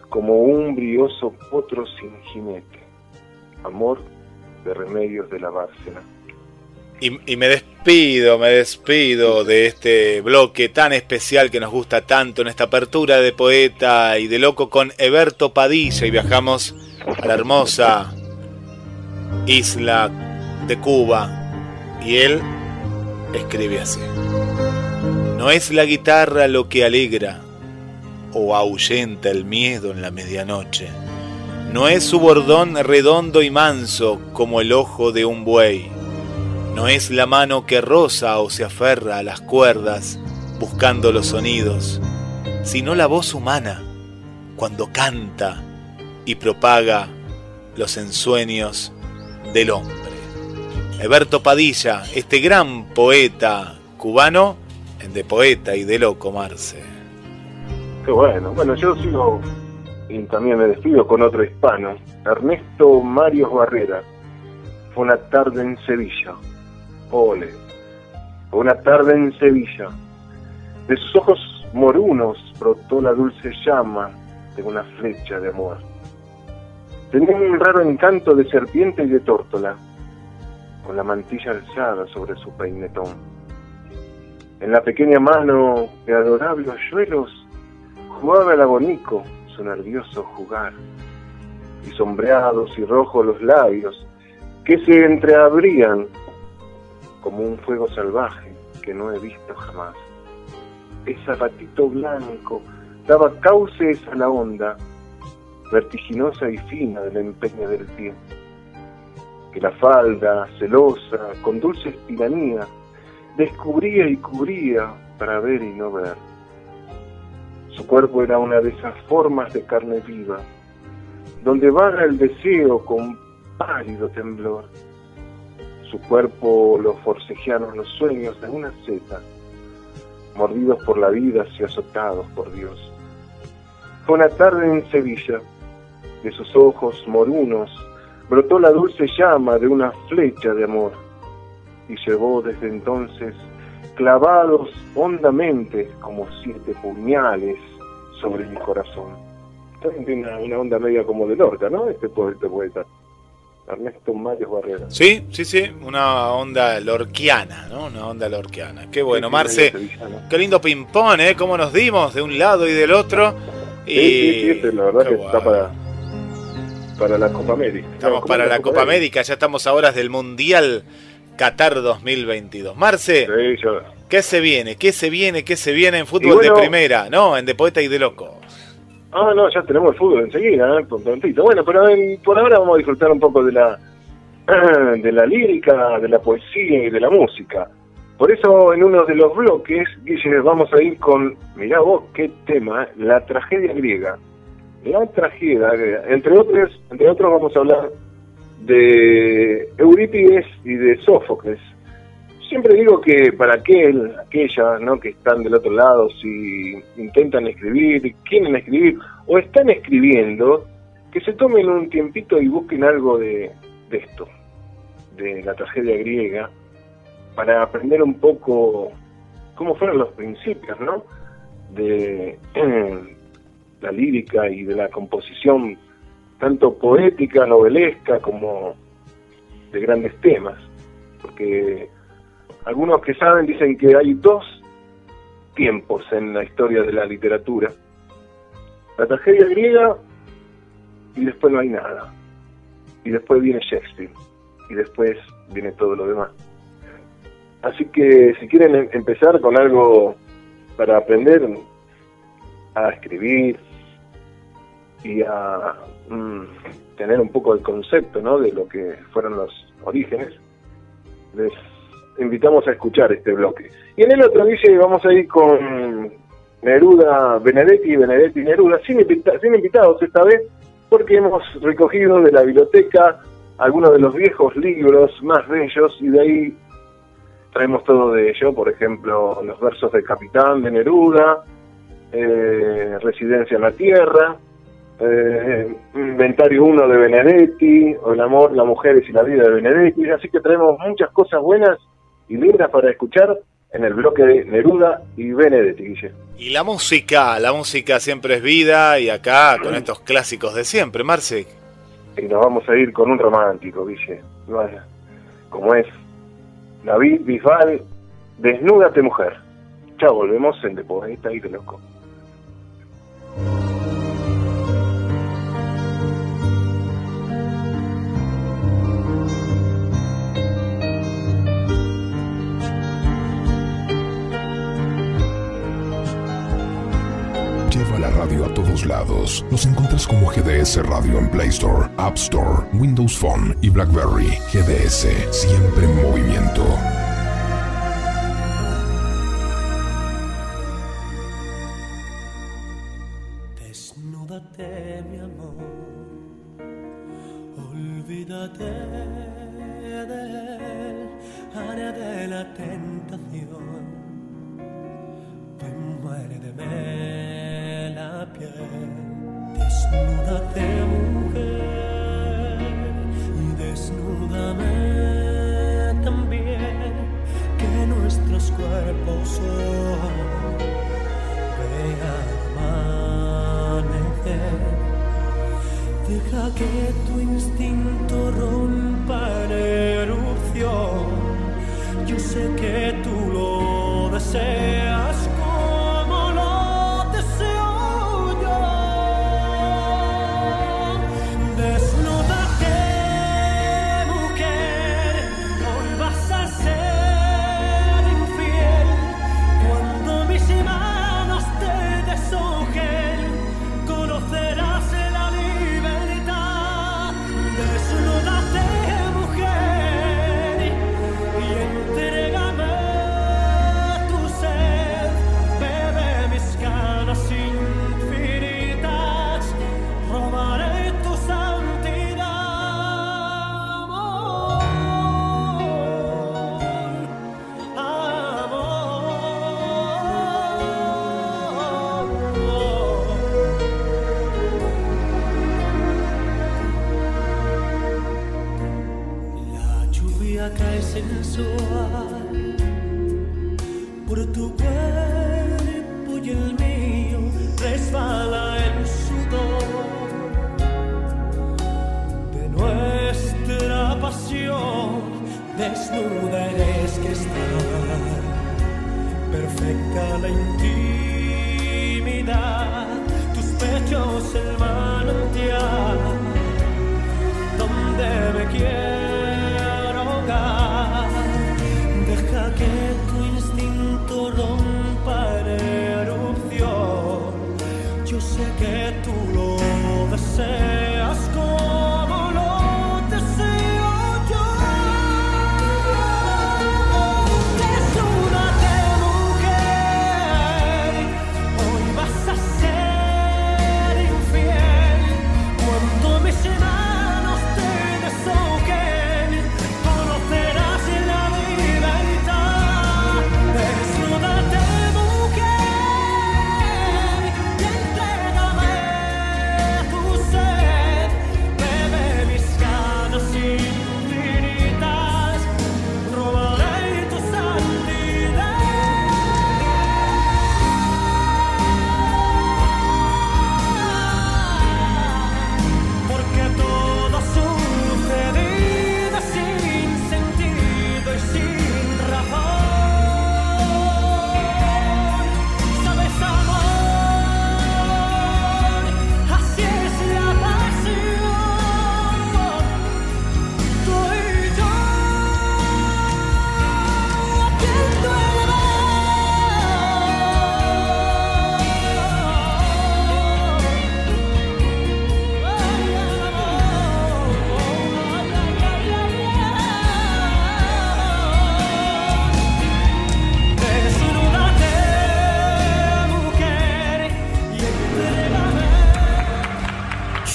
como un brioso potro sin jinete. Amor de remedios de la Bárcena. Y, me despido, me despido de este bloque tan especial que nos gusta tanto en esta apertura de poeta y de loco con Eberto Padilla y viajamos a la hermosa isla de Cuba y él escribe así. No es la guitarra lo que alegra o ahuyenta el miedo en la medianoche. No es su bordón redondo y manso como el ojo de un buey. No es la mano que roza o se aferra a las cuerdas buscando los sonidos, sino la voz humana cuando canta y propaga los ensueños del hombre. Eberto Padilla, este gran poeta cubano, de poeta y de loco, Marce. Qué bueno. Bueno, yo sigo y también me despido con otro hispano, Ernesto Mario Barrera. Fue una tarde en Sevilla. Ole. Fue una tarde en Sevilla. De sus ojos morunos brotó la dulce llama de una flecha de amor. Tenía un raro encanto de serpiente y de tórtola, con la mantilla alzada sobre su peinetón. En la pequeña mano de adorables hoyuelos jugaba el abonico su nervioso jugar, y sombreados y rojos los labios que se entreabrían como un fuego salvaje que no he visto jamás. El zapatito blanco daba cauces a la onda vertiginosa y fina del empeño del pie. Que la falda, celosa, con dulce tiranía, descubría y cubría para ver y no ver. Su cuerpo era una de esas formas de carne viva, donde vaga el deseo con pálido temblor. Su cuerpo lo forcejearon los sueños de una seta, mordidos por la vida y azotados por Dios. Fue una tarde en Sevilla, de sus ojos morunos brotó la dulce llama de una flecha de amor y llevó desde entonces clavados hondamente como siete puñales sobre mi corazón. Tiene una, onda media como de Lorca, ¿no? Este poeta, poeta. Ernesto Mario Barrera. Sí, sí, sí, una onda lorquiana, ¿no? Una onda lorquiana. Qué bueno, Marce. Qué lindo ping-pong, ¿eh? Cómo nos dimos de un lado y del otro. Y... Sí, sí, sí, este, la verdad que está para, para la Copa América. Estamos para la Copa América, ya estamos a horas del Mundial Qatar 2022. Marce, sí, yo... ¿qué se viene? ¿Qué se viene? ¿Qué se viene en fútbol bueno, de primera? No, en de poeta y de loco. Ah, no, ya tenemos el fútbol enseguida, ¿eh? prontito. Bueno, pero en, por ahora vamos a disfrutar un poco de la [clears throat] de la lírica, de la poesía y de la música. Por eso en uno de los bloques, Guille, vamos a ir con, mirá vos qué tema, la tragedia griega la tragedia, entre otros, entre otros vamos a hablar de Eurípides y de Sófocles. Siempre digo que para aquel, aquellas ¿no? que están del otro lado, si intentan escribir, quieren escribir o están escribiendo, que se tomen un tiempito y busquen algo de, de esto, de la tragedia griega para aprender un poco cómo fueron los principios, ¿no? De [clears throat] la lírica y de la composición tanto poética, novelesca, como de grandes temas. Porque algunos que saben dicen que hay dos tiempos en la historia de la literatura. La tragedia griega y después no hay nada. Y después viene Shakespeare. Y después viene todo lo demás. Así que si quieren em-, empezar con algo para aprender a escribir y a mm, tener un poco el concepto ¿no? de lo que fueron los orígenes, les invitamos a escuchar este bloque. Y en el otro dice vamos a ir con Neruda Benedetti y Benedetti Neruda, sin, sin invitados esta vez, porque hemos recogido de la biblioteca algunos de los viejos libros más bellos y de ahí traemos todo de ello, por ejemplo, los versos del Capitán de Neruda, eh, Residencia en la Tierra, eh, Inventario 1 de Benedetti, o El amor, las mujeres y la vida de Benedetti, así que traemos muchas cosas buenas y lindas para escuchar en el bloque de Neruda y Benedetti, Y la música, la música siempre es vida y acá con estos clásicos de siempre, Marce. Y nos vamos a ir con un romántico, Guille. Como es David Bisbal, Desnúdate Mujer. Chao, volvemos en De Poeta y de Loco. Nos encuentras como GDS Radio en Play Store, App Store, Windows Phone y BlackBerry. GDS, siempre en movimiento.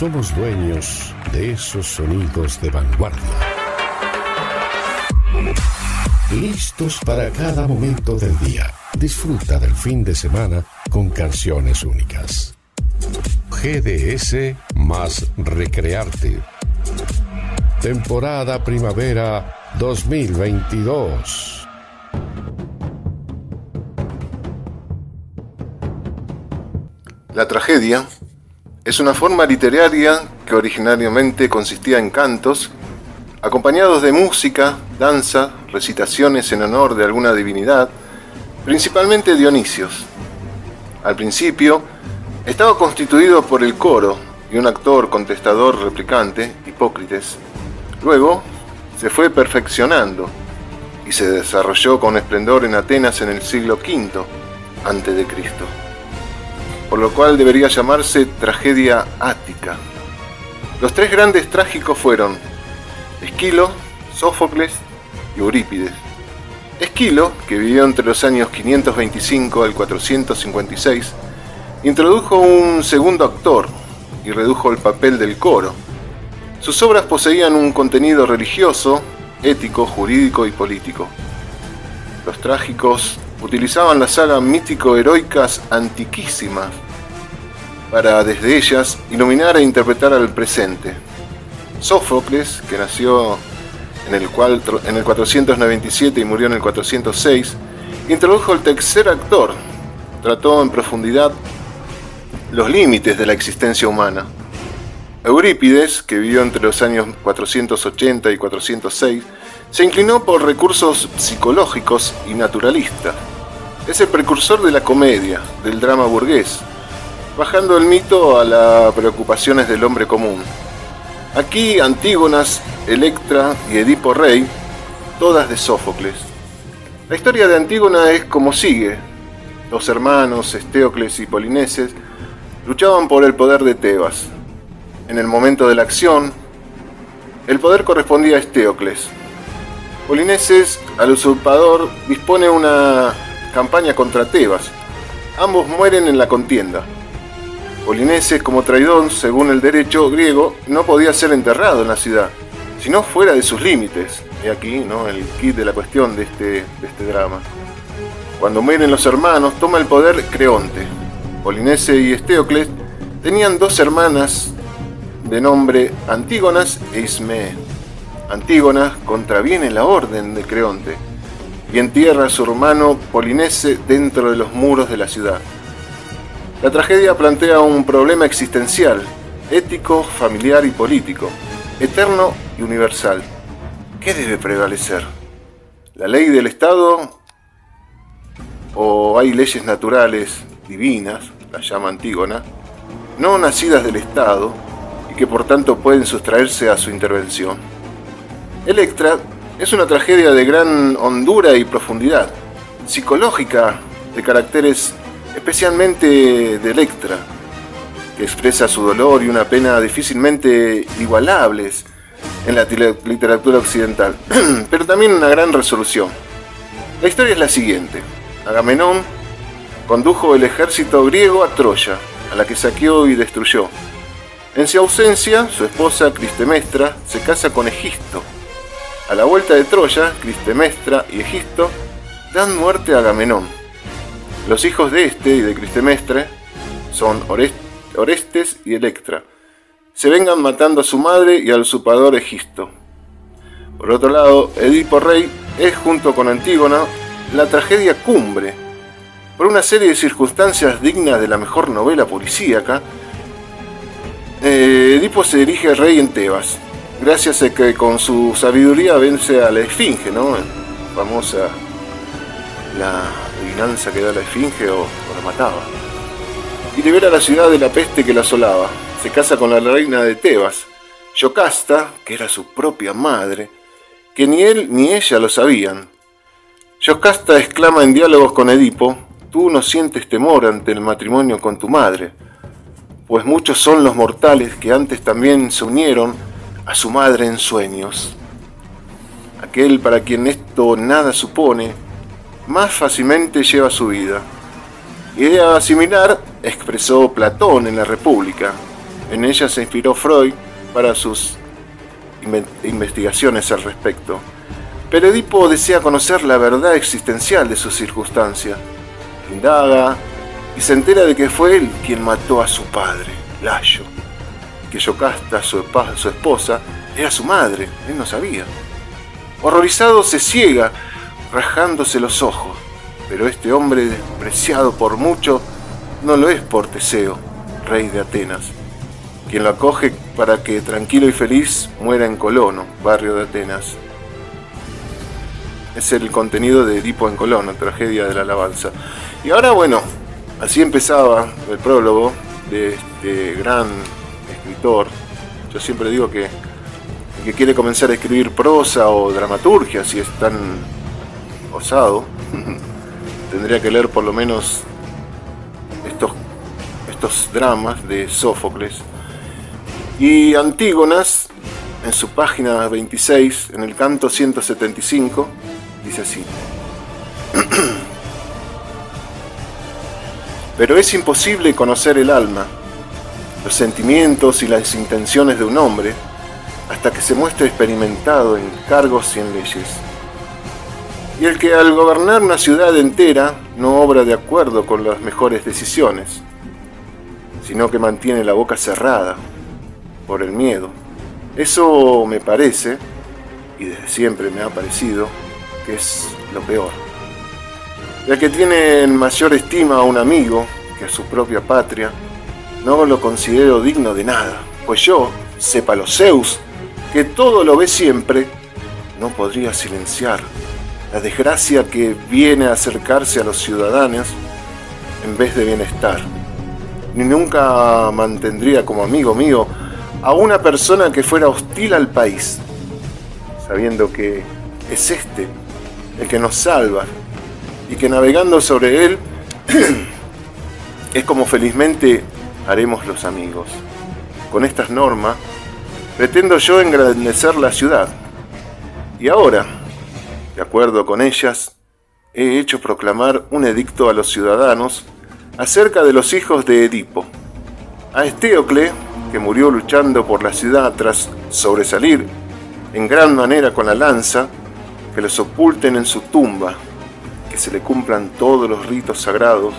Somos dueños de esos sonidos de vanguardia. Listos para cada momento del día. Disfruta del fin de semana con canciones únicas. GDS más Recrearte. Temporada Primavera 2022. La tragedia es una forma literaria que originariamente consistía en cantos, acompañados de música, danza, recitaciones en honor de alguna divinidad, principalmente Dionisios. Al principio, estaba constituido por el coro y un actor contestador replicante, Hipócrates. Luego, se fue perfeccionando y se desarrolló con esplendor en Atenas en el siglo V a.C por lo cual debería llamarse tragedia ática. Los tres grandes trágicos fueron Esquilo, Sófocles y Eurípides. Esquilo, que vivió entre los años 525 al 456, introdujo un segundo actor y redujo el papel del coro. Sus obras poseían un contenido religioso, ético, jurídico y político. Los trágicos utilizaban las sagas mítico-heroicas antiquísimas para desde ellas iluminar e interpretar al presente. Sófocles, que nació en el, en el 497 y murió en el 406, introdujo el tercer actor, trató en profundidad los límites de la existencia humana. Eurípides, que vivió entre los años 480 y 406, se inclinó por recursos psicológicos y naturalistas. Es el precursor de la comedia, del drama burgués, bajando el mito a las preocupaciones del hombre común. Aquí Antígonas, Electra y Edipo Rey, todas de Sófocles. La historia de Antígona es como sigue. Dos hermanos, Estéocles y Polineses, luchaban por el poder de Tebas. En el momento de la acción, el poder correspondía a Estéocles. Polineses, al usurpador, dispone una campaña contra Tebas. Ambos mueren en la contienda. Polineses, como traidor, según el derecho griego, no podía ser enterrado en la ciudad, sino fuera de sus límites. Y aquí, ¿no? El kit de la cuestión de este, de este drama. Cuando mueren los hermanos, toma el poder Creonte. Polinese y Estéocles tenían dos hermanas de nombre Antígonas e Ismee. Antígona contraviene la orden de Creonte y entierra a su hermano Polinese dentro de los muros de la ciudad. La tragedia plantea un problema existencial, ético, familiar y político, eterno y universal. ¿Qué debe prevalecer? ¿La ley del Estado o hay leyes naturales divinas, la llama Antígona, no nacidas del Estado y que por tanto pueden sustraerse a su intervención? Electra es una tragedia de gran hondura y profundidad, psicológica, de caracteres especialmente de Electra, que expresa su dolor y una pena difícilmente igualables en la literatura occidental, [clears throat] pero también una gran resolución. La historia es la siguiente. Agamenón condujo el ejército griego a Troya, a la que saqueó y destruyó. En su ausencia, su esposa Cristemestra se casa con Egisto. A la vuelta de Troya, Cristemestra y Egisto dan muerte a Agamenón los hijos de este y de Cristemestre son Orestes y Electra. Se vengan matando a su madre y al usurpador Egisto. Por otro lado, Edipo Rey es, junto con Antígona, la tragedia cumbre. Por una serie de circunstancias dignas de la mejor novela policíaca, eh, Edipo se dirige rey en Tebas, gracias a que con su sabiduría vence a la Esfinge, ¿no? Famosa la adivinanza que da la esfinge o, la mataba. Y libera la ciudad de la peste que la asolaba. Se casa con la reina de Tebas, Yocasta, que era su propia madre, que ni él ni ella lo sabían. Yocasta exclama en diálogos con Edipo, tú no sientes temor ante el matrimonio con tu madre, pues muchos son los mortales que antes también se unieron a su madre en sueños. Aquel para quien esto nada supone, más fácilmente lleva su vida. Idea similar expresó Platón en la República. En ella se inspiró Freud para sus investigaciones al respecto. Pero Edipo desea conocer la verdad existencial de su circunstancia. Indaga y se entera de que fue él quien mató a su padre, Layo. Que Yocasta, su, su esposa, era su madre, él no sabía. Horrorizado se ciega, rajándose los ojos. Pero este hombre despreciado por mucho no lo es por Teseo, rey de Atenas, quien lo acoge para que tranquilo y feliz muera en Colono, barrio de Atenas. Es el contenido de Edipo en Colono, tragedia de la alabanza. Y ahora, bueno, así empezaba el prólogo de este gran Yo siempre digo que el que quiere comenzar a escribir prosa o dramaturgia, si es tan osado, [laughs] tendría que leer por lo menos estos, estos dramas de Sófocles. Y Antígonas, en su página 26, en el canto 175, dice así. [clears throat] Pero es imposible conocer el alma, los sentimientos y las intenciones de un hombre hasta que se muestre experimentado en cargos y en leyes. Y el que al gobernar una ciudad entera no obra de acuerdo con las mejores decisiones, sino que mantiene la boca cerrada por el miedo. Eso me parece, y desde siempre me ha parecido, que es lo peor. Ya que tiene en mayor estima a un amigo que a su propia patria, no lo considero digno de nada, pues yo, sepa los Zeus, que todo lo ve siempre, no podría silenciar la desgracia que viene a acercarse a los ciudadanos en vez de bienestar. Ni nunca mantendría como amigo mío a una persona que fuera hostil al país, sabiendo que es este el que nos salva y que navegando sobre él [clears throat] es como felizmente haremos los amigos. Con estas normas pretendo yo engrandecer la ciudad. Y ahora, de acuerdo con ellas, he hecho proclamar un edicto a los ciudadanos acerca de los hijos de Edipo. A Estéocle, que murió luchando por la ciudad tras sobresalir en gran manera con la lanza, que los oculten en su tumba, que se le cumplan todos los ritos sagrados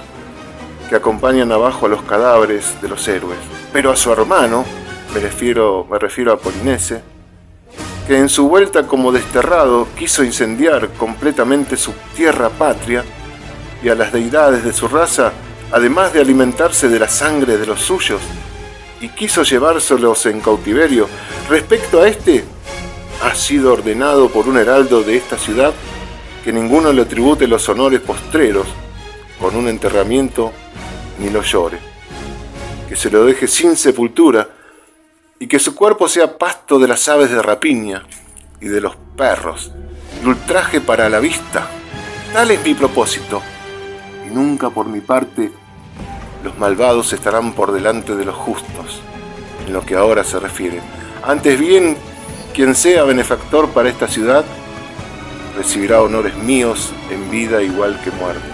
que acompañan abajo a los cadáveres de los héroes. Pero a su hermano, me refiero, me refiero a Polinese, que en su vuelta como desterrado quiso incendiar completamente su tierra patria y a las deidades de su raza, además de alimentarse de la sangre de los suyos, y quiso llevárselos en cautiverio. Respecto a este, ha sido ordenado por un heraldo de esta ciudad que ninguno le tribute los honores postreros con un enterramiento ni lo llore, que se lo deje sin sepultura y que su cuerpo sea pasto de las aves de rapiña y de los perros, el ultraje para la vista. Tal es mi propósito, y nunca por mi parte los malvados estarán por delante de los justos, en lo que ahora se refiere. Antes bien, quien sea benefactor para esta ciudad, recibirá honores míos en vida igual que muerte.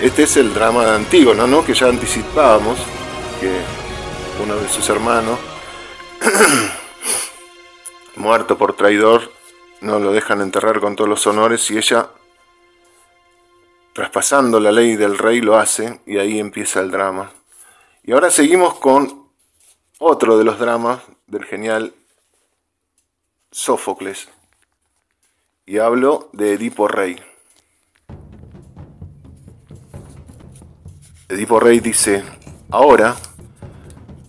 Este es el drama de Antígono, ¿no? Que ya anticipábamos que uno de sus hermanos, [clears throat] muerto por traidor, no lo dejan enterrar con todos los honores y ella, traspasando la ley del rey, lo hace y ahí empieza el drama. Y ahora seguimos con otro de los dramas del genial Sófocles. Y hablo de Edipo Rey. Edipo Rey dice, ahora,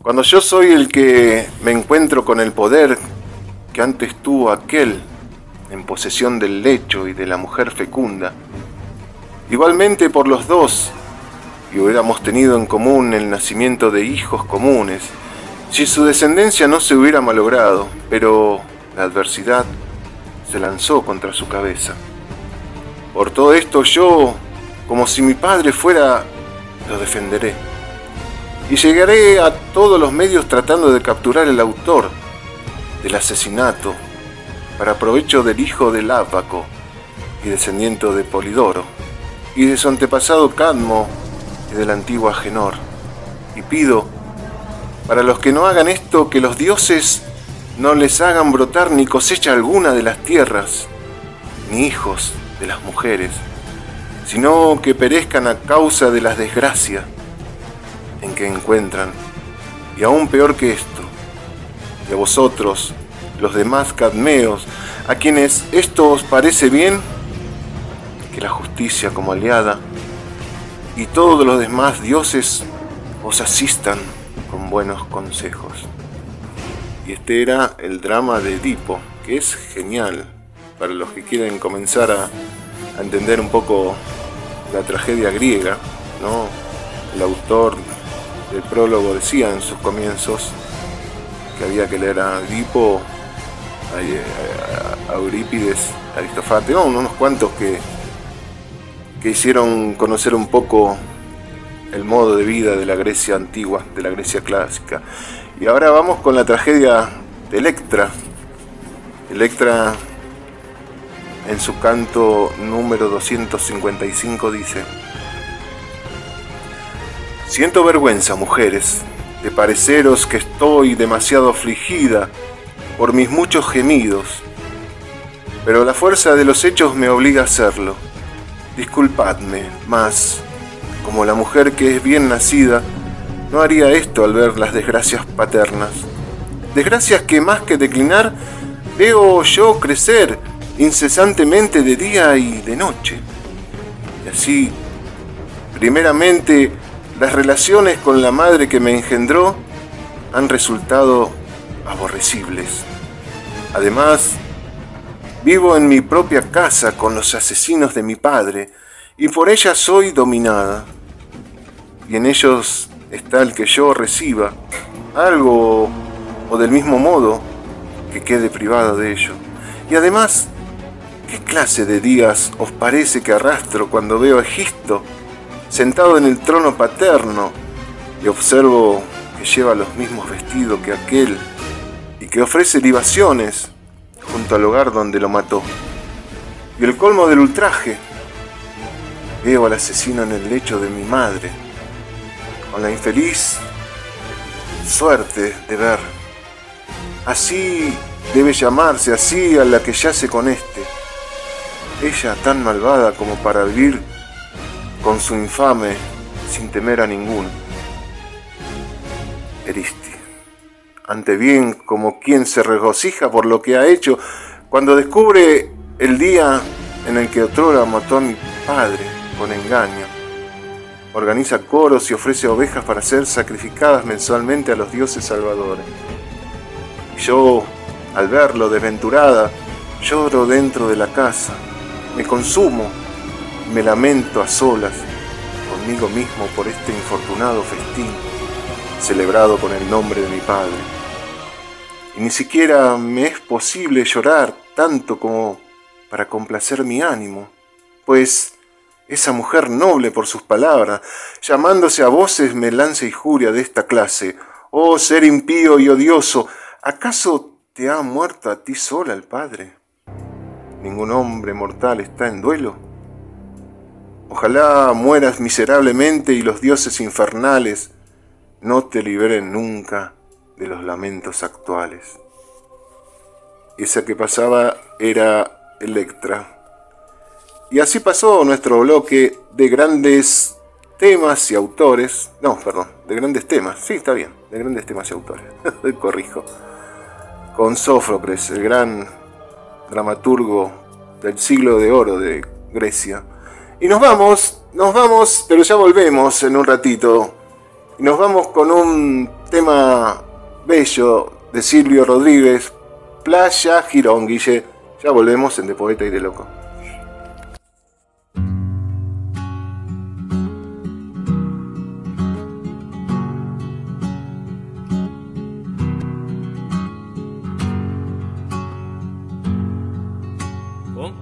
cuando yo soy el que me encuentro con el poder que antes tuvo aquel en posesión del lecho y de la mujer fecunda, igualmente por los dos, y hubiéramos tenido en común el nacimiento de hijos comunes, si su descendencia no se hubiera malogrado, pero la adversidad se lanzó contra su cabeza. Por todo esto yo, como si mi padre fuera, lo defenderé. Y llegaré a todos los medios tratando de capturar el autor del asesinato para provecho del hijo del Ápaco y descendiente de Polidoro, y de su antepasado Cadmo y del antiguo Agenor. Y pido Para los que no hagan esto, que los dioses no les hagan brotar ni cosecha alguna de las tierras, ni hijos de las mujeres, sino que perezcan a causa de las desgracias en que encuentran. Y aún peor que esto, de vosotros, los demás cadmeos, a quienes esto os parece bien, que la justicia como aliada y todos los demás dioses os asistan con buenos consejos. Y este era el drama de Edipo, que es genial para los que quieren comenzar a, a entender un poco la tragedia griega, ¿no? El autor del prólogo decía en sus comienzos que había que leer a Edipo, a, Eurípides, a Aristofate, unos cuantos que, que hicieron conocer un poco el modo de vida de la Grecia antigua, de la Grecia clásica. Y ahora vamos con la tragedia de Electra. Electra en su canto número 255 dice, Siento vergüenza, mujeres, de pareceros que estoy demasiado afligida por mis muchos gemidos, pero la fuerza de los hechos me obliga a hacerlo. Disculpadme, mas, como la mujer que es bien nacida, no haría esto al ver las desgracias paternas. Desgracias que más que declinar, veo yo crecer incesantemente de día y de noche. Y así, primeramente, las relaciones con la madre que me engendró han resultado aborrecibles. Además, vivo en mi propia casa con los asesinos de mi padre y por ella soy dominada. Y en ellos está el que yo reciba algo o del mismo modo que quede privada de ello. Y además, ¿qué clase de días os parece que arrastro cuando veo a Egisto sentado en el trono paterno y observo que lleva los mismos vestidos que aquel y que ofrece libaciones junto al hogar donde lo mató? Y el colmo del ultraje, veo al asesino en el lecho de mi madre con la infeliz suerte de ver. Así debe llamarse, así a la que yace con este. Ella tan malvada como para vivir con su infame sin temer a ninguno. Eristi, ante bien como quien se regocija por lo que ha hecho cuando descubre el día en el que otrora mató a mi padre con engaño organiza coros y ofrece ovejas para ser sacrificadas mensualmente a los dioses salvadores. Yo, al verlo desventurada, lloro dentro de la casa, me consumo y me lamento a solas conmigo mismo por este infortunado festín celebrado con el nombre de mi padre. Y ni siquiera me es posible llorar tanto como para complacer mi ánimo, pues esa mujer noble por sus palabras, llamándose a voces me lanza injuria de esta clase. Oh ser impío y odioso, ¿acaso te ha muerto a ti sola el Padre? ¿Ningún hombre mortal está en duelo? Ojalá mueras miserablemente y los dioses infernales no te liberen nunca de los lamentos actuales. Esa que pasaba era Electra y así pasó nuestro bloque de grandes temas y autores. No, perdón, de grandes temas. Sí, está bien, de grandes temas y autores. [laughs] Corrijo. Con Sófocles, el gran dramaturgo del siglo de oro de Grecia. Y nos vamos, nos vamos, pero ya volvemos en un ratito. Y nos vamos con un tema bello de Silvio Rodríguez, Playa Girón, Guille. Ya volvemos en De Poeta y de Loco.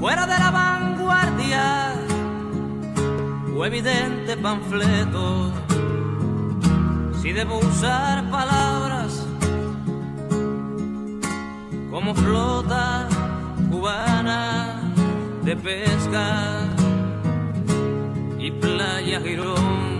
fuera de la vanguardia o evidente panfleto. Si debo usar palabras como flota cubana de pesca y playa Girón.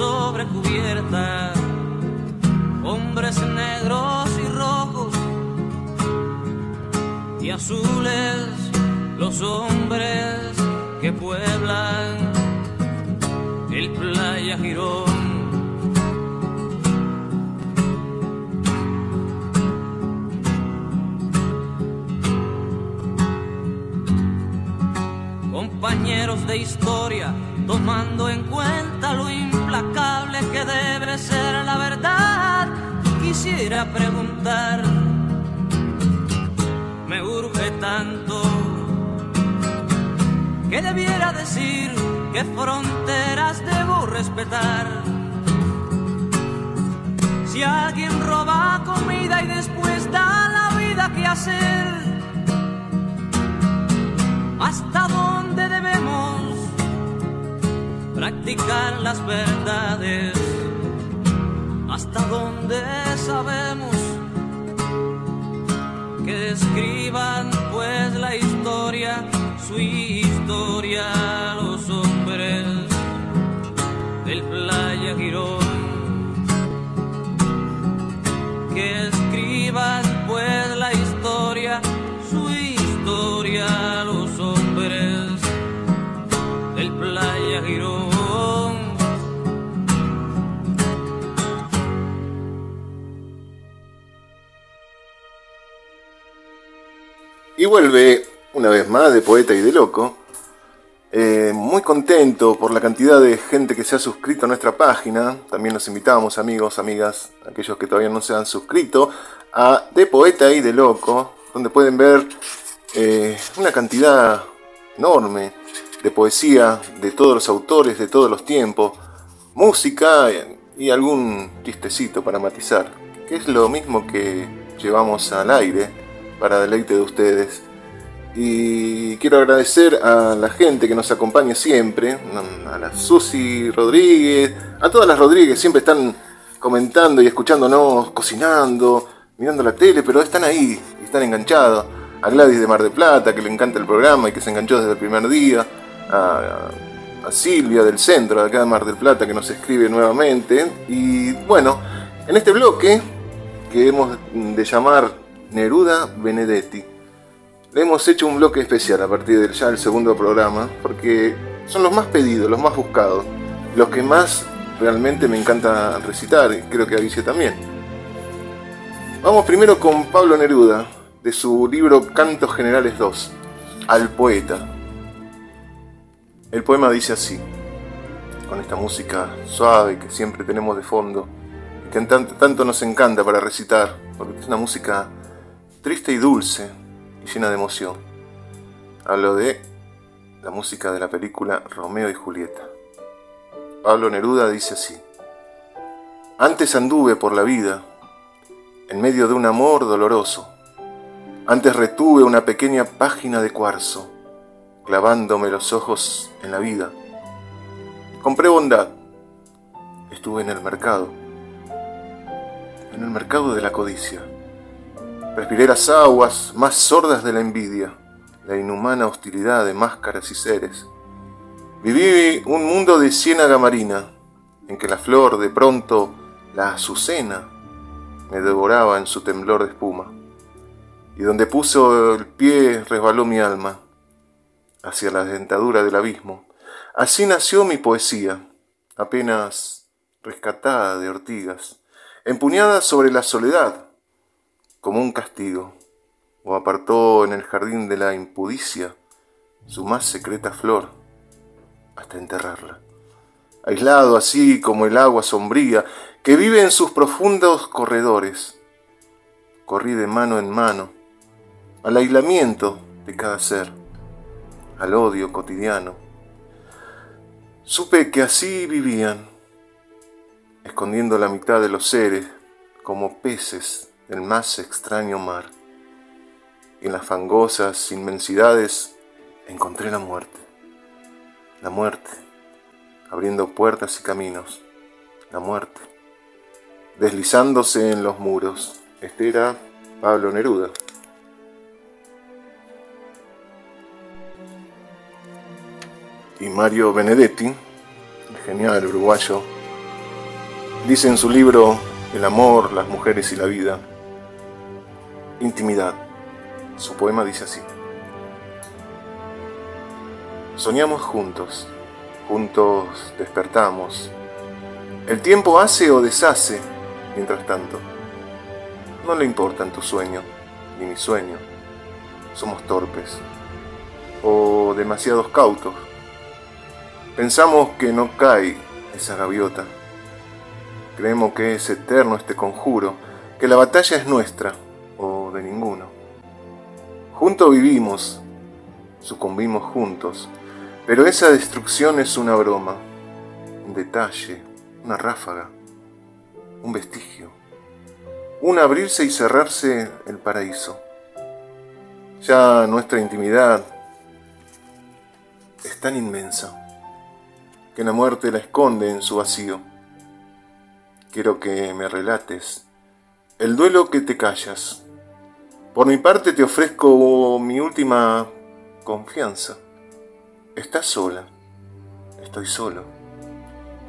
sobre cubierta, hombres negros y rojos y azules, los hombres que pueblan el playa Girón. Compañeros de historia, tomando en cuenta lo que debe ser la verdad, quisiera preguntar, me urge tanto que debiera decir qué fronteras debo respetar. Si alguien roba comida y después da la vida que hacer, ¿hasta dónde debemos practicar las verdades? ¿Hasta dónde sabemos que escriban pues la historia, su historia, Y vuelve una vez más de poeta y de loco. Eh, muy contento por la cantidad de gente que se ha suscrito a nuestra página. También los invitamos, amigos, amigas, aquellos que todavía no se han suscrito, a De Poeta y de Loco, donde pueden ver eh, una cantidad enorme de poesía de todos los autores, de todos los tiempos, música y algún chistecito para matizar, que es lo mismo que llevamos al aire para deleite de ustedes. Y quiero agradecer a la gente que nos acompaña siempre, a la Susi Rodríguez, a todas las Rodríguez, siempre están comentando y escuchándonos, cocinando, mirando la tele, pero están ahí, están enganchados. A Gladys de Mar de Plata, que le encanta el programa y que se enganchó desde el primer día. A, a Silvia del centro de acá de Mar del Plata, que nos escribe nuevamente. Y bueno, en este bloque, que hemos de llamar Neruda Benedetti, le hemos hecho un bloque especial a partir del ya el segundo programa, porque son los más pedidos, los más buscados, los que más realmente me encanta recitar, y creo que a también. Vamos primero con Pablo Neruda, de su libro Cantos Generales 2, Al Poeta. El poema dice así, con esta música suave que siempre tenemos de fondo, y que tanto nos encanta para recitar, porque es una música triste y dulce, y llena de emoción. Hablo de la música de la película Romeo y Julieta. Pablo Neruda dice así. Antes anduve por la vida en medio de un amor doloroso. Antes retuve una pequeña página de cuarzo, clavándome los ojos en la vida. Compré bondad. Estuve en el mercado. En el mercado de la codicia. Respiré las aguas más sordas de la envidia, la inhumana hostilidad de máscaras y seres. Viví un mundo de ciénaga marina, en que la flor de pronto, la azucena, me devoraba en su temblor de espuma. y donde puso el pie resbaló mi alma hacia la dentadura del abismo. Así nació mi poesía, apenas rescatada de ortigas, empuñada sobre la soledad, como un castigo, o apartó en el jardín de la impudicia su más secreta flor hasta enterrarla. Aislado así como el agua sombría que vive en sus profundos corredores, corrí de mano en mano al aislamiento de cada ser, al odio cotidiano. Supe que así vivían, escondiendo la mitad de los seres como peces del más extraño mar. En las fangosas inmensidades encontré la muerte. La muerte, abriendo puertas y caminos. La muerte, deslizándose en los muros. Este era Pablo Neruda. Y Mario Benedetti, el genial uruguayo, dice en su libro El amor, las mujeres y la vida, intimidad. Su poema dice así. Soñamos juntos, juntos despertamos. El tiempo hace o deshace mientras tanto. No le importan tu sueño, ni mi sueño. Somos torpes o demasiados cautos. Pensamos que no cae esa gaviota. Creemos que es eterno este conjuro, que la batalla es nuestra ninguno. Juntos vivimos, sucumbimos juntos, pero esa destrucción es una broma, un detalle, una ráfaga, un vestigio, un abrirse y cerrarse el paraíso. Ya nuestra intimidad es tan inmensa que la muerte la esconde en su vacío. Quiero que me relates el duelo que te callas. Por mi parte te ofrezco mi última confianza. Estás sola, estoy solo.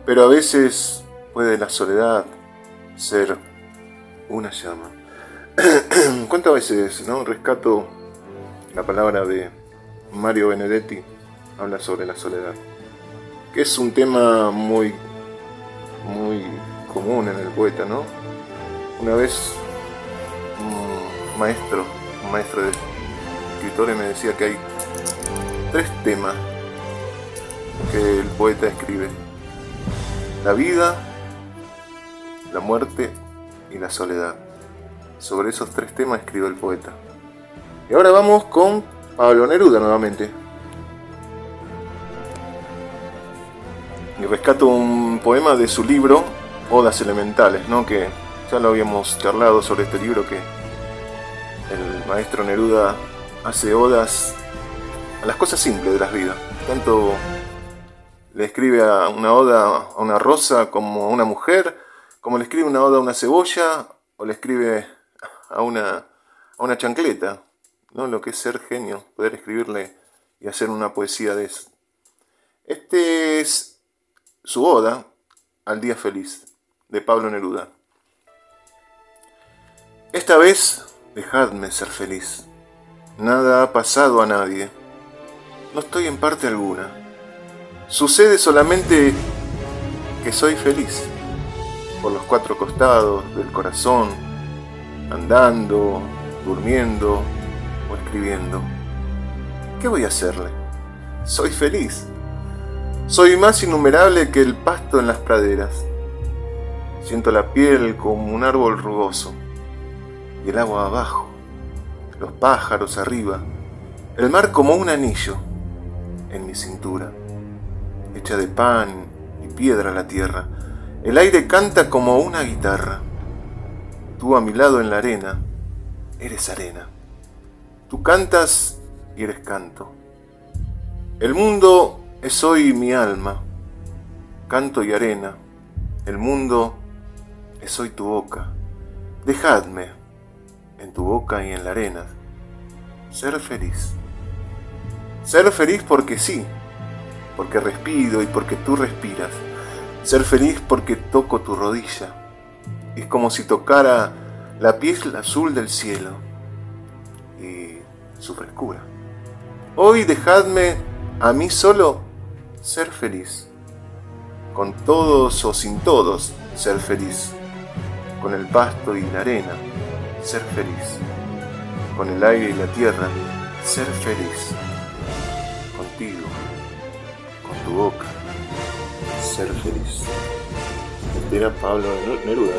Pero a veces puede la soledad ser una llama. [clears throat] ¿Cuántas veces no rescato la palabra de Mario Benedetti? Habla sobre la soledad, que es un tema muy, muy común en el poeta, ¿no? Una vez maestro, un maestro de escritores me decía que hay tres temas que el poeta escribe. La vida, la muerte y la soledad. Sobre esos tres temas escribió el poeta. Y ahora vamos con Pablo Neruda nuevamente. Y rescato un poema de su libro Odas Elementales, ¿no? que ya lo habíamos charlado sobre este libro que maestro Neruda hace odas a las cosas simples de las vidas. Tanto le escribe a una oda a una rosa como a una mujer, como le escribe una oda a una cebolla o le escribe a una, a una chancleta. ¿no? Lo que es ser genio, poder escribirle y hacer una poesía de eso. Este es su oda al día feliz de Pablo Neruda. Esta vez dejadme ser feliz. Nada ha pasado a nadie. No estoy en parte alguna. Sucede solamente que soy feliz. Por los cuatro costados del corazón, andando, durmiendo o escribiendo. ¿Qué voy a hacerle? Soy feliz. Soy más innumerable que el pasto en las praderas. Siento la piel como un árbol rugoso y el agua abajo, los pájaros arriba, el mar como un anillo en mi cintura, hecha de pan y piedra la tierra. El aire canta como una guitarra. Tú a mi lado en la arena, eres arena. Tú cantas y eres canto. El mundo es hoy mi alma, canto y arena. El mundo es hoy tu boca. Dejadme en tu boca y en la arena ser feliz. Ser feliz porque sí, porque respiro y porque tú respiras. Ser feliz porque toco tu rodilla. Es como si tocara la piel azul del cielo. y su frescura. Hoy dejadme a mí solo ser feliz. Con todos o sin todos ser feliz. Con el pasto y la arena ser feliz. Con el aire y la tierra ser feliz. Contigo, con tu boca, ser feliz. Era Pablo Neruda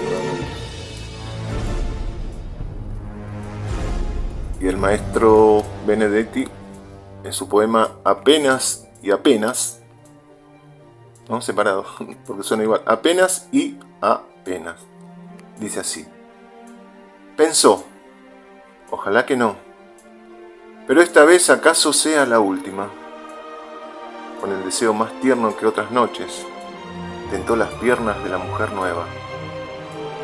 Y el maestro Benedetti, en su poema Apenas y apenas, no separado, [laughs] porque suena igual, apenas y apenas, dice así. Pensó, ojalá que no, pero esta vez acaso sea la última. Con el deseo más tierno que otras noches, tentó las piernas de la mujer nueva,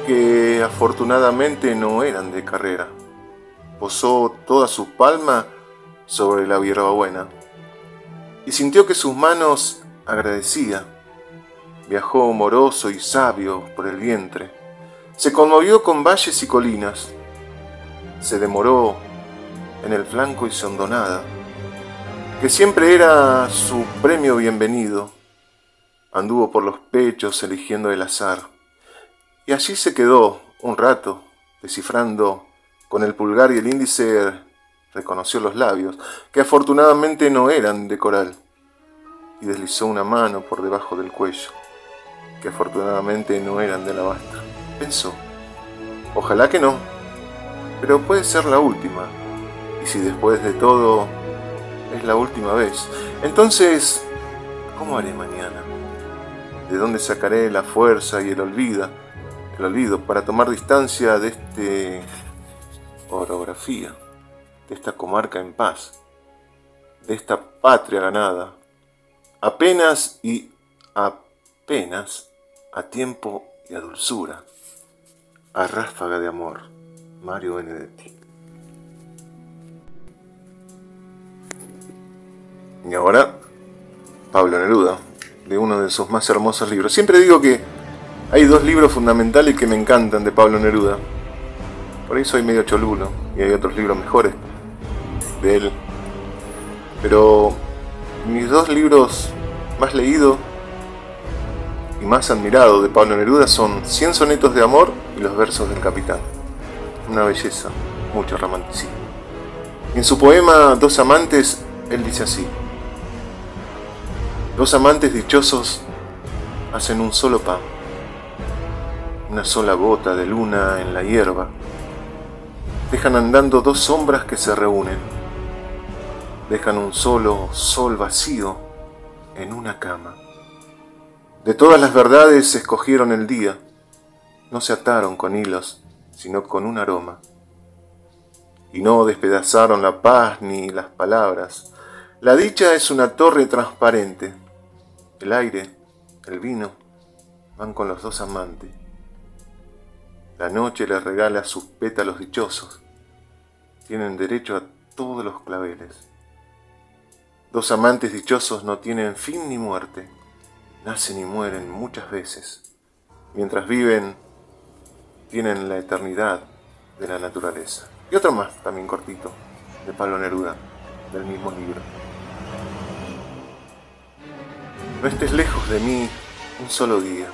que afortunadamente no eran de carrera posó toda su palma sobre la hierbabuena y sintió que sus manos agradecía. Viajó moroso y sabio por el vientre. Se conmovió con valles y colinas. Se demoró en el flanco y sondonada, que siempre era su premio bienvenido. Anduvo por los pechos eligiendo el azar. Y allí se quedó un rato, descifrando con el pulgar y el índice reconoció los labios, que afortunadamente no eran de coral, y deslizó una mano por debajo del cuello, que afortunadamente no eran de alabastro. Pensó, ojalá que no, pero puede ser la última, y si después de todo es la última vez, entonces, ¿cómo haré mañana? ¿De dónde sacaré la fuerza y el olvido, el olvido para tomar distancia de este orografía de esta comarca en paz, de esta patria ganada, apenas y apenas a tiempo y a dulzura, a ráfaga de amor, Mario Benedetti. Y ahora, Pablo Neruda, de uno de sus más hermosos libros. Siempre digo que hay dos libros fundamentales que me encantan de Pablo Neruda. Por ahí soy medio cholulo y hay otros libros mejores de él. Pero mis dos libros más leídos y más admirados de Pablo Neruda son Cien sonetos de amor y Los versos del capitán. Una belleza, mucho romanticismo. en su poema Dos amantes, él dice así. Dos amantes dichosos hacen un solo pan, una sola gota de luna en la hierba dejan andando dos sombras que se reúnen, dejan un solo sol vacío en una cama. De todas las verdades escogieron el día, no se ataron con hilos, sino con un aroma. Y no despedazaron la paz ni las palabras. La dicha es una torre transparente. El aire, el vino, van con los dos amantes. La noche les regala sus pétalos dichosos. Tienen derecho a todos los claveles. Dos amantes dichosos no tienen fin ni muerte. Nacen y mueren muchas veces. Mientras viven, tienen la eternidad de la naturaleza. Y otro más, también cortito, de Pablo Neruda, del mismo libro. No estés lejos de mí un solo día,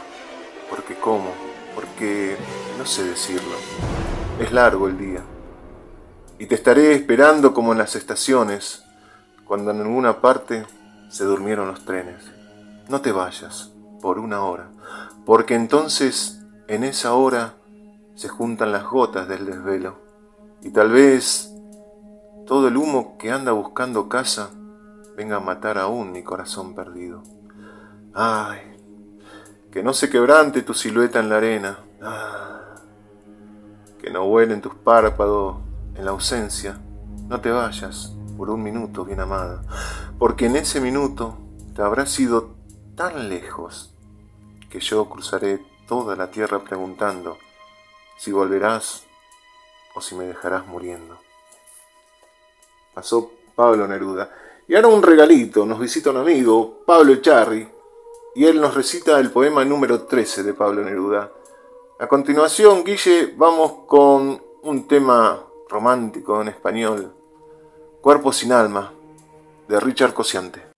porque como porque no sé decirlo. Es largo el día. Y te estaré esperando como en las estaciones, cuando en alguna parte se durmieron los trenes. No te vayas por una hora, porque entonces en esa hora se juntan las gotas del desvelo. Y tal vez todo el humo que anda buscando casa venga a matar aún mi corazón perdido. Ay, que no se quebrante tu silueta en la arena. Ah, que no vuelen tus párpados en la ausencia. No te vayas por un minuto, bien amada, porque en ese minuto te habrás ido tan lejos que yo cruzaré toda la tierra preguntando si volverás o si me dejarás muriendo. Pasó Pablo Neruda. Y ahora un regalito, nos visita un amigo, Pablo Echarri, y él nos recita el poema número 13 de Pablo Neruda. A continuación, Guille, vamos con un tema romántico en español, Cuerpo sin alma, de Richard Cosiante.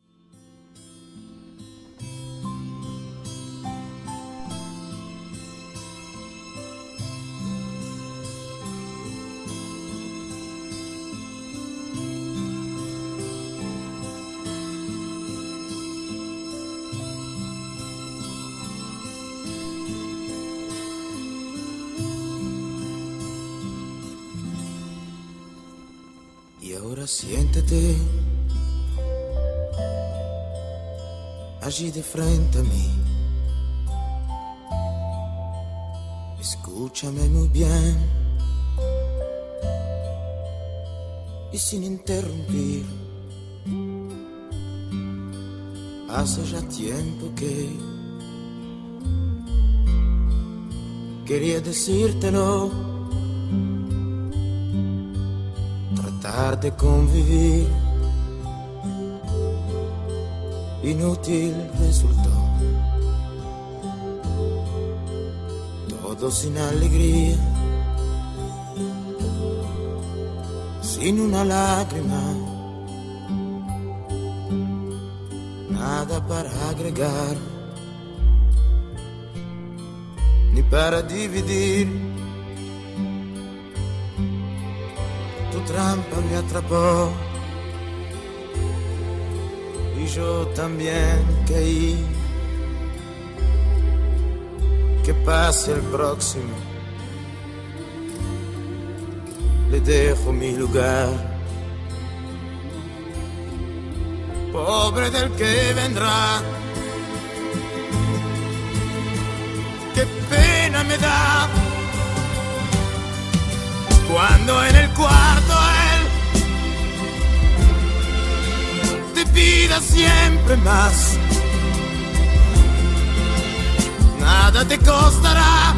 Siéntete allí de frente a mí. Escúchame muy bien y sin interrumpir. Hace ya tiempo que quería decírtelo de convivir. Inútil resultó. Todo sin alegría. Sin una lágrima. Nada para agregar. Ni para dividir trampa me atrapó y yo también caí. Que pase el próximo, le dejo mi lugar. Pobre del que vendrá, qué pena me da cuando en el cuarto él te pida siempre más. Nada te costará,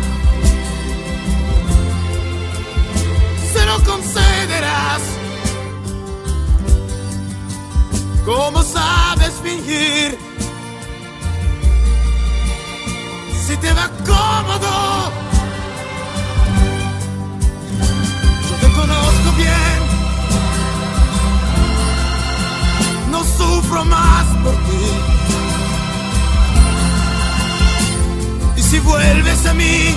se lo concederás. ¿Cómo sabes fingir? Si te va cómodo conozco bien. No sufro más por ti. Y si vuelves a mí,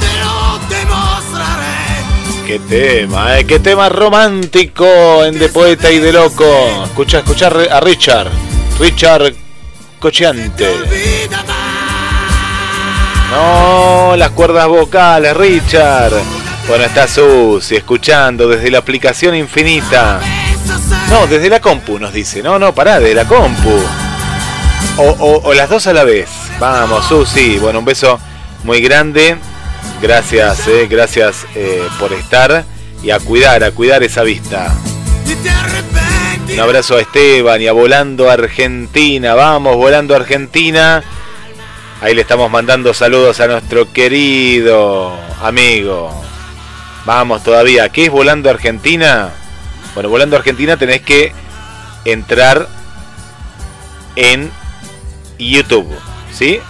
te lo demostraré. Qué tema, eh, qué tema romántico en De Poeta y de Loco. Escucha, escuchar a Richard, Richard Cochiante. No, las cuerdas vocales, Richard. Bueno, está Susi escuchando desde la aplicación infinita. No, desde la compu nos dice. No, no, pará, desde la compu. O, las dos a la vez. Vamos, Susi. Bueno, un beso muy grande. Gracias, eh, gracias eh, por estar y a cuidar, a cuidar esa vista. Un abrazo a Esteban y a Volando Argentina. Vamos, Volando Argentina. Ahí le estamos mandando saludos a nuestro querido amigo. Vamos todavía. ¿Qué es Volando Argentina? Bueno, Volando Argentina tenés que entrar en YouTube. ¿Sí?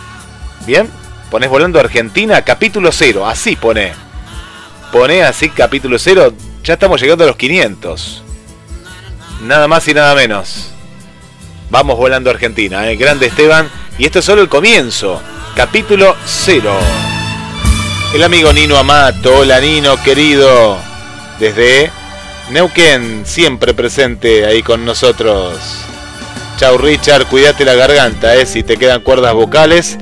¿Bien? Pones Volando Argentina, capítulo 0. Así pone. Pone así capítulo 0. Ya estamos llegando a los 500. Nada más y nada menos. Vamos volando Argentina. ¿eh? Grande Esteban y esto es solo el comienzo, capítulo 0. El amigo Nino Amato, hola Nino querido, desde Neuquén, siempre presente ahí con nosotros. Chau Richard, cuídate la garganta, eh, si te quedan cuerdas vocales.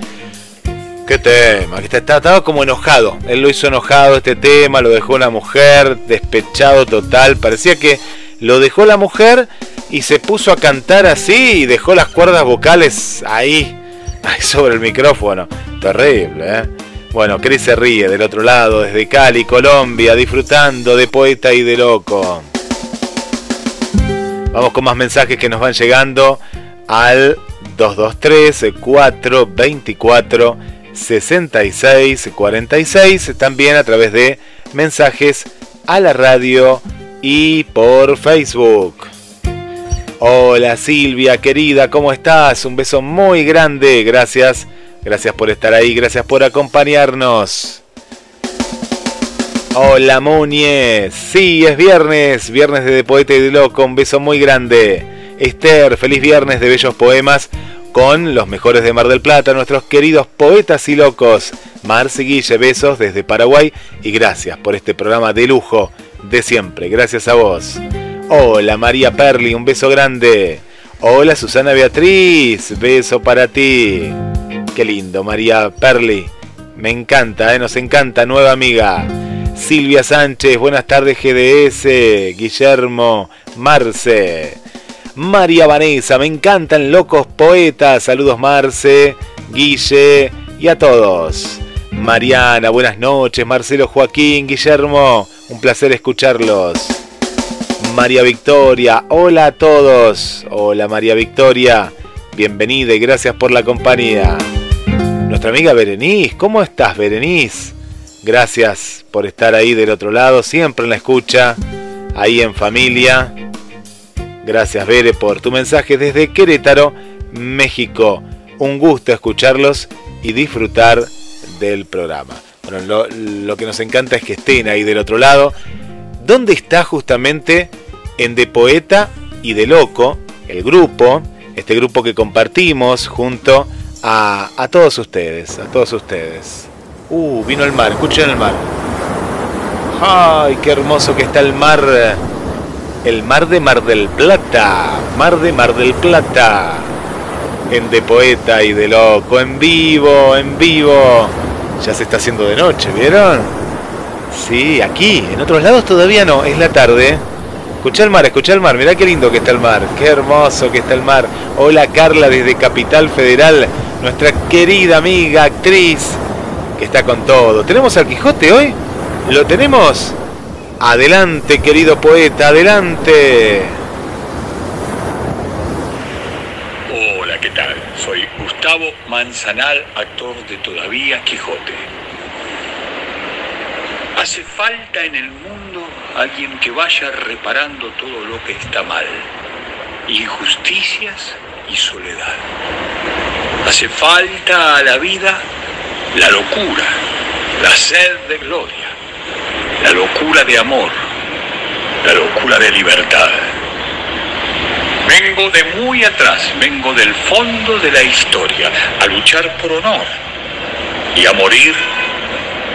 Qué tema, que estaba como enojado. Él lo hizo enojado este tema, lo dejó la mujer, despechado total. Parecía que lo dejó la mujer y se puso a cantar así y dejó las cuerdas vocales ahí sobre el micrófono. Terrible, ¿eh? Bueno, Cris se ríe del otro lado, desde Cali, Colombia, disfrutando de poeta y de loco. Vamos con más mensajes que nos van llegando al 223 424 66 46, también a través de mensajes a la radio y por Facebook. Hola Silvia, querida, ¿cómo estás? Un beso muy grande, gracias. Gracias por estar ahí, gracias por acompañarnos. Hola Muñez, sí, es viernes, viernes de, Poeta y de Loco, un beso muy grande. Esther, feliz viernes de bellos poemas con los mejores de Mar del Plata, nuestros queridos poetas y locos. Marce Guille, besos desde Paraguay y gracias por este programa de lujo de siempre. Gracias a vos. Hola María Perli, un beso grande. Hola Susana Beatriz, beso para ti. Qué lindo, María Perli. Me encanta, ¿eh? nos encanta, nueva amiga. Silvia Sánchez, buenas tardes GDS, Guillermo, Marce. María Vanessa, me encantan locos poetas. Saludos Marce, Guille y a todos. Mariana, buenas noches. Marcelo Joaquín, Guillermo, un placer escucharlos. María Victoria, hola a todos. Hola María Victoria, bienvenida y gracias por la compañía. Nuestra amiga Berenice, ¿cómo estás Berenice? Gracias por estar ahí del otro lado, siempre en la escucha, ahí en familia. Gracias, Bere, por tu mensaje desde Querétaro, México. Un gusto escucharlos y disfrutar del programa. Bueno, lo, lo, que nos encanta es que estén ahí del otro lado. ¿Dónde está justamente en De Poeta y de Loco, el grupo, este grupo que compartimos junto a, todos ustedes, a todos ustedes? Uh, vino el mar, escuchen el mar. ¡Ay, qué hermoso que está el mar! el mar de Mar del Plata, mar de Mar del Plata, en De Poeta y de Loco, en vivo, en vivo. Ya se está haciendo de noche, ¿vieron? Sí, aquí, en otros lados todavía no, es la tarde. Escucha el mar, escucha el mar, mirá qué lindo que está el mar, qué hermoso que está el mar. Hola Carla desde Capital Federal, nuestra querida amiga, actriz, que está con todo. ¿Tenemos al Quijote hoy? ¿Lo tenemos? Adelante, querido poeta, adelante. Hola, ¿qué tal? Soy Gustavo Manzanal, actor de Todavía Quijote. Hace falta en el mundo alguien que vaya reparando todo lo que está mal. Injusticias y soledad. Hace falta a la vida la locura, la sed de gloria la locura de amor, la locura de libertad. Vengo de muy atrás, vengo del fondo de la historia, a luchar por honor y a morir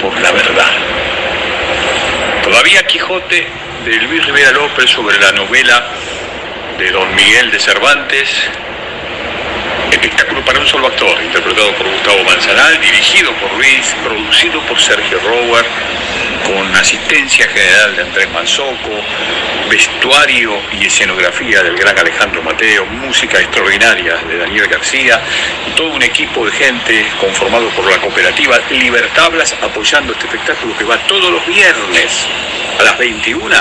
por la verdad. Todavía Quijote de Luis Rivera López sobre la novela de Don Miguel de Cervantes, espectáculo para un solo actor, interpretado por Gustavo Manzanal, dirigido por Luis, producido por Sergio Rower, con asistencia general de Andrés Manzoco, vestuario y escenografía del gran Alejandro Mateo, música extraordinaria de Daniel García, y todo un equipo de gente conformado por la cooperativa Libertablas apoyando este espectáculo que va todos los viernes a las 21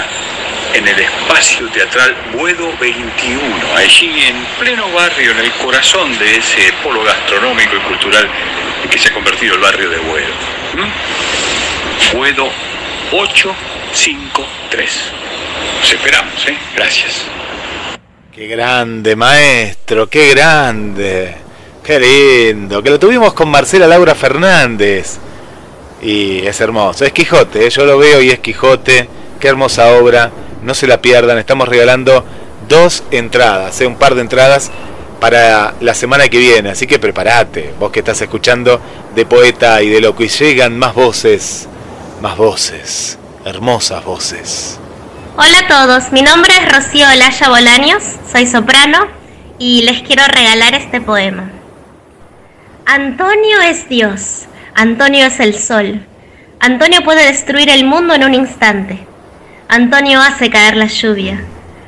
en el espacio teatral Buedo 21, allí en pleno barrio, en el corazón de ese polo gastronómico y cultural que se ha convertido el barrio de Buedo. ¿Mm? Buedo 853. Los esperamos, ¿eh? Gracias. Qué grande, maestro, qué grande. Qué lindo. Que lo tuvimos con Marcela Laura Fernández. Y es hermoso. Es Quijote, ¿eh? yo lo veo y es Quijote. Qué hermosa obra. No se la pierdan. Estamos regalando dos entradas, ¿eh? un par de entradas para la semana que viene. Así que prepárate, vos que estás escuchando de poeta y de loco. Y llegan más voces más voces, hermosas voces. Hola a todos, mi nombre es Rocío Olaya Bolaños, soy soprano y les quiero regalar este poema. Antonio es Dios, Antonio es el sol, Antonio puede destruir el mundo en un instante, Antonio hace caer la lluvia,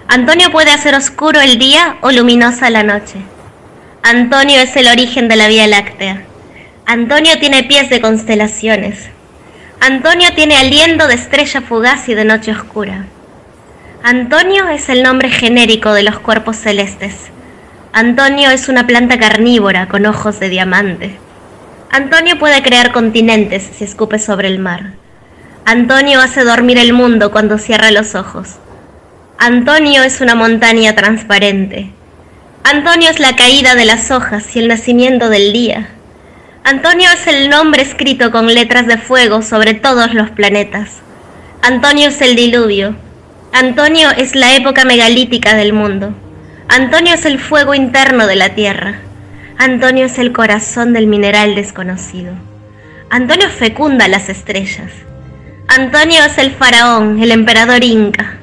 Antonio puede hacer oscuro el día o luminosa la noche, Antonio es el origen de la Vía Láctea, Antonio tiene pies de constelaciones, Antonio tiene aliento de estrella fugaz y de noche oscura. Antonio es el nombre genérico de los cuerpos celestes. Antonio es una planta carnívora con ojos de diamante. Antonio puede crear continentes si escupe sobre el mar. Antonio hace dormir el mundo cuando cierra los ojos. Antonio es una montaña transparente. Antonio es la caída de las hojas y el nacimiento del día. Antonio es el nombre escrito con letras de fuego sobre todos los planetas. Antonio es el diluvio. Antonio es la época megalítica del mundo. Antonio es el fuego interno de la tierra. Antonio es el corazón del mineral desconocido. Antonio fecunda las estrellas. Antonio es el faraón, el emperador inca.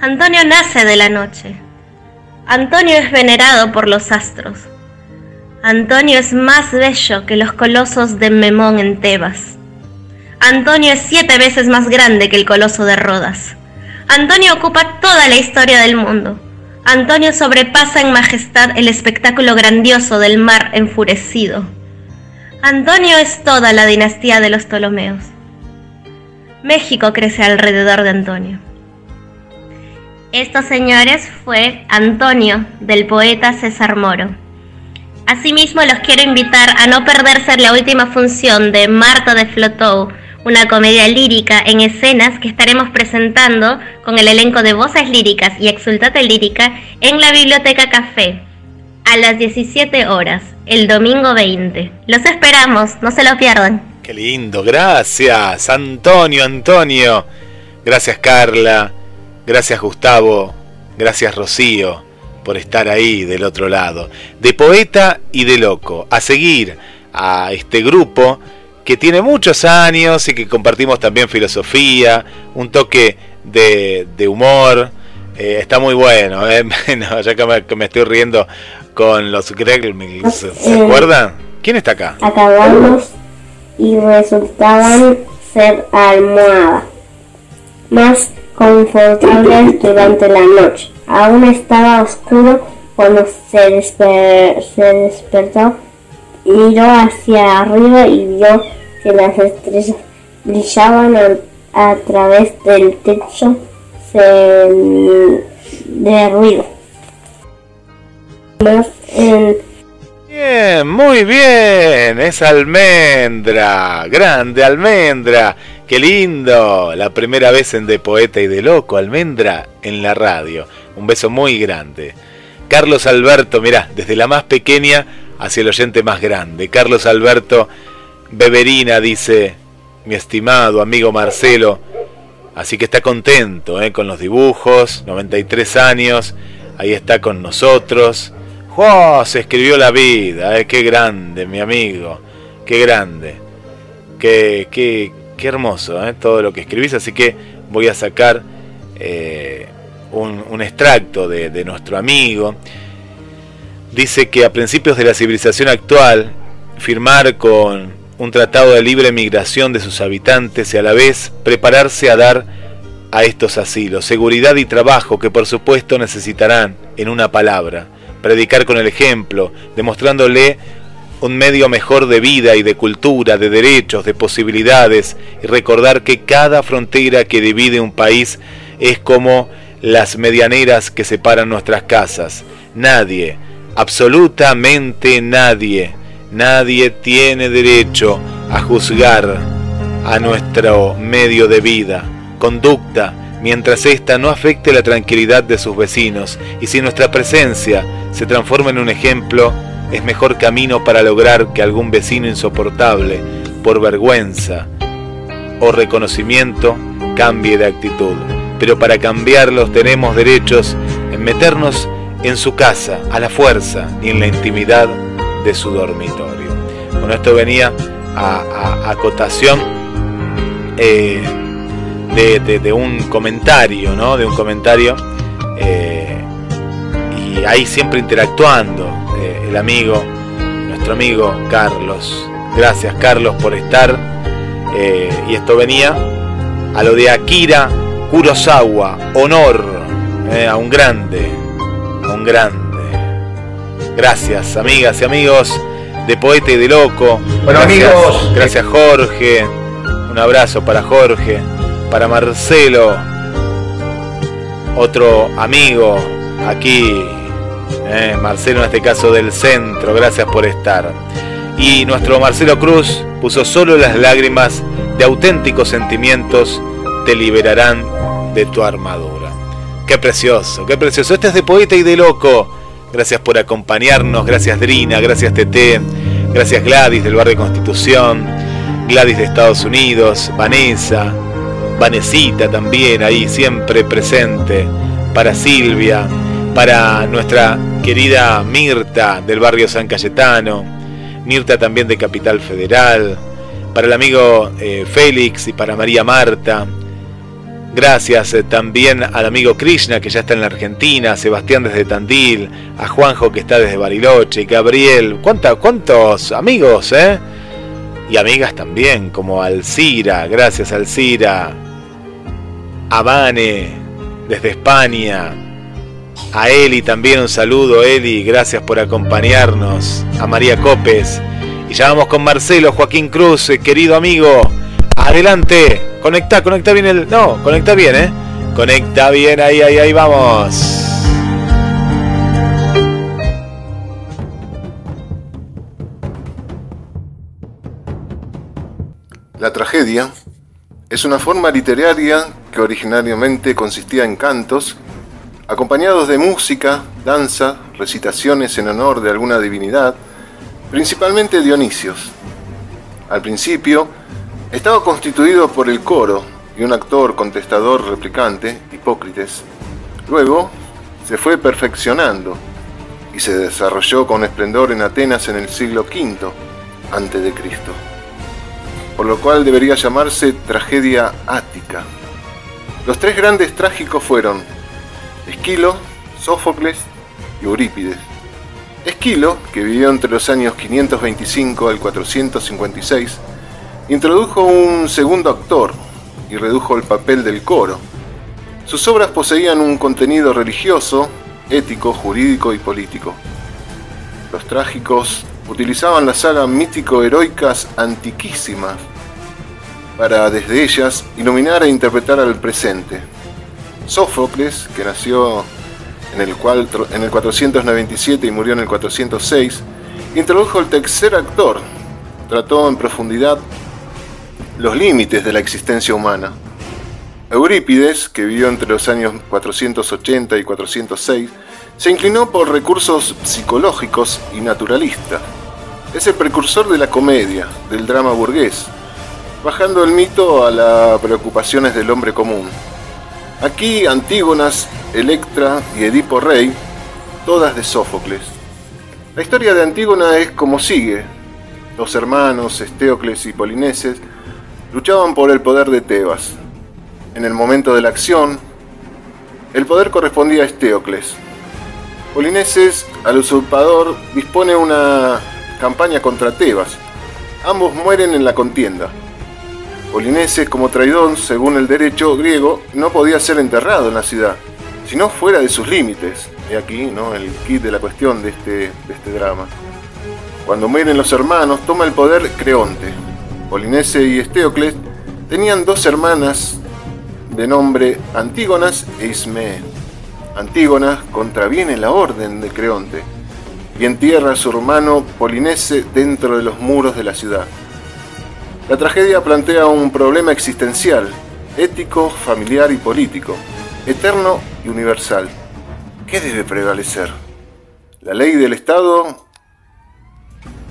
Antonio nace de la noche. Antonio es venerado por los astros. Antonio es más bello que los colosos de Memón en Tebas. Antonio es siete veces más grande que el coloso de Rodas. Antonio ocupa toda la historia del mundo. Antonio sobrepasa en majestad el espectáculo grandioso del mar enfurecido. Antonio es toda la dinastía de los Ptolomeos. México crece alrededor de Antonio. Estos señores fue Antonio, del poeta César Moro. Asimismo, los quiero invitar a no perderse la última función de Marta de Flotou, una comedia lírica en escenas que estaremos presentando con el elenco de Voces Líricas y Exultate Lírica en la Biblioteca Café a las 17 horas, el domingo 20. Los esperamos, no se lo pierdan. Qué lindo, gracias Antonio, Antonio. Gracias Carla, gracias Gustavo, gracias Rocío por estar ahí del otro lado. De poeta y de loco. A seguir a este grupo que tiene muchos años y que compartimos también filosofía, un toque de, humor. Eh, está muy bueno, ¿eh? [laughs] ya que me, estoy riendo con los Gremlins. ¿Se eh, acuerdan? ¿Quién está acá? Acabamos y resultaban ser almohadas más confortables durante la noche. Aún estaba oscuro cuando se, se despertó miró hacia arriba y vio que las estrellas brillaban a, través del techo de ruido. Bien, muy bien, es almendra, grande almendra, qué lindo, la primera vez en De Poeta y de Loco, almendra en la radio, un beso muy grande. Carlos Alberto, mira, desde la más pequeña hacia el oyente más grande. Carlos Alberto Beberina dice, mi estimado amigo Marcelo, así que está contento ¿eh? con los dibujos, 93 años, ahí está con nosotros. ¡Oh! Se escribió la vida, ¿eh? qué grande, mi amigo, qué grande, qué, qué, qué hermoso ¿eh? todo lo que escribís, así que voy a sacar eh, un, un, extracto de, de nuestro amigo dice que a principios de la civilización actual, firmar con un tratado de libre migración de sus habitantes y a la vez prepararse a dar a estos asilos seguridad y trabajo que por supuesto necesitarán, en una palabra, predicar con el ejemplo, demostrándole un medio mejor de vida y de cultura, de derechos, de posibilidades, y recordar que cada frontera que divide un país es como las medianeras que separan nuestras casas. Nadie, absolutamente nadie, nadie tiene derecho a juzgar a nuestro medio de vida, conducta, mientras ésta no afecte la tranquilidad de sus vecinos, y si nuestra presencia se transforma en un ejemplo, es mejor camino para lograr que algún vecino insoportable, por vergüenza o reconocimiento, cambie de actitud. Pero para cambiarlos tenemos derechos en meternos en su casa, a la fuerza y en la intimidad de su dormitorio. Bueno, esto venía a, acotación eh, de, un comentario, ¿no? De un comentario eh, y ahí siempre interactuando eh, el amigo, nuestro amigo Carlos. Gracias Carlos por estar. y esto venía a lo de Akira Kurosawa, honor a un grande, un grande. Gracias, amigas y amigos de Poeta y de Loco. Bueno, amigos. Gracias, Jorge. Un abrazo para Jorge, para Marcelo, otro amigo aquí, eh, Marcelo en este caso del centro, gracias por estar. Y nuestro Marcelo Cruz puso solo las lágrimas de auténticos sentimientos te liberarán de tu armadura. Qué precioso, qué precioso. Este es de poeta y de loco. Gracias por acompañarnos, gracias Drina, gracias TT, gracias Gladys del barrio Constitución, Gladys de Estados Unidos, Vanessa, Vanesita también ahí siempre presente, para Silvia, para nuestra querida Mirta del barrio San Cayetano, Mirta también de Capital Federal, para el amigo eh, Félix y para María Marta. Gracias eh, también al amigo Krishna que ya está en la Argentina, Sebastián desde Tandil, a Juanjo que está desde Bariloche, Gabriel, ¿cuántos amigos, eh? Y amigas también, como Alcira, gracias Alcira, a desde España, a Eli también un saludo, Eli, gracias por acompañarnos, a María Copes, y ya vamos con Marcelo Joaquín Cruz, eh, querido amigo, adelante, conecta, conecta bien el, no, conecta bien, eh, conecta bien, ahí, ahí, ahí vamos. La tragedia es una forma literaria que originariamente consistía en cantos, acompañados de música, danza, recitaciones en honor de alguna divinidad, principalmente Dionisios. Al principio, estaba constituido por el coro y un actor contestador replicante, Hipócrates. Luego, se fue perfeccionando y se desarrolló con esplendor en Atenas en el siglo V Cristo por lo cual debería llamarse tragedia ática. Los tres grandes trágicos fueron Esquilo, Sófocles y Eurípides. Esquilo, que vivió entre los años 525 al 456, introdujo un segundo actor y redujo el papel del coro. Sus obras poseían un contenido religioso, ético, jurídico y político. Los trágicos utilizaban las sagas mítico-heroicas antiquísimas para desde ellas iluminar e interpretar al presente. Sófocles, que nació en el, en el 497 y murió en el 406, introdujo el tercer actor, trató en profundidad los límites de la existencia humana. Eurípides, que vivió entre los años 480 y 406, se inclinó por recursos psicológicos y naturalistas. Es el precursor de la comedia, del drama burgués, bajando el mito a las preocupaciones del hombre común. Aquí Antígonas, Electra y Edipo Rey, todas de Sófocles. La historia de Antígona es como sigue. Dos hermanos, Estéocles y Polineses, luchaban por el poder de Tebas. En el momento de la acción, el poder correspondía a Estéocles, Polineses, al usurpador, dispone una campaña contra Tebas. Ambos mueren en la contienda. Polineses, como traidor, según el derecho griego, no podía ser enterrado en la ciudad, sino fuera de sus límites. Y aquí ¿no? el kit de la cuestión de este, de este drama. Cuando mueren los hermanos, toma el poder Creonte. Polinese y Estéocles tenían dos hermanas de nombre Antígonas e Ismee. Antígona contraviene la orden de Creonte y entierra a su hermano Polinese dentro de los muros de la ciudad. La tragedia plantea un problema existencial, ético, familiar y político, eterno y universal. ¿Qué debe prevalecer? ¿La ley del Estado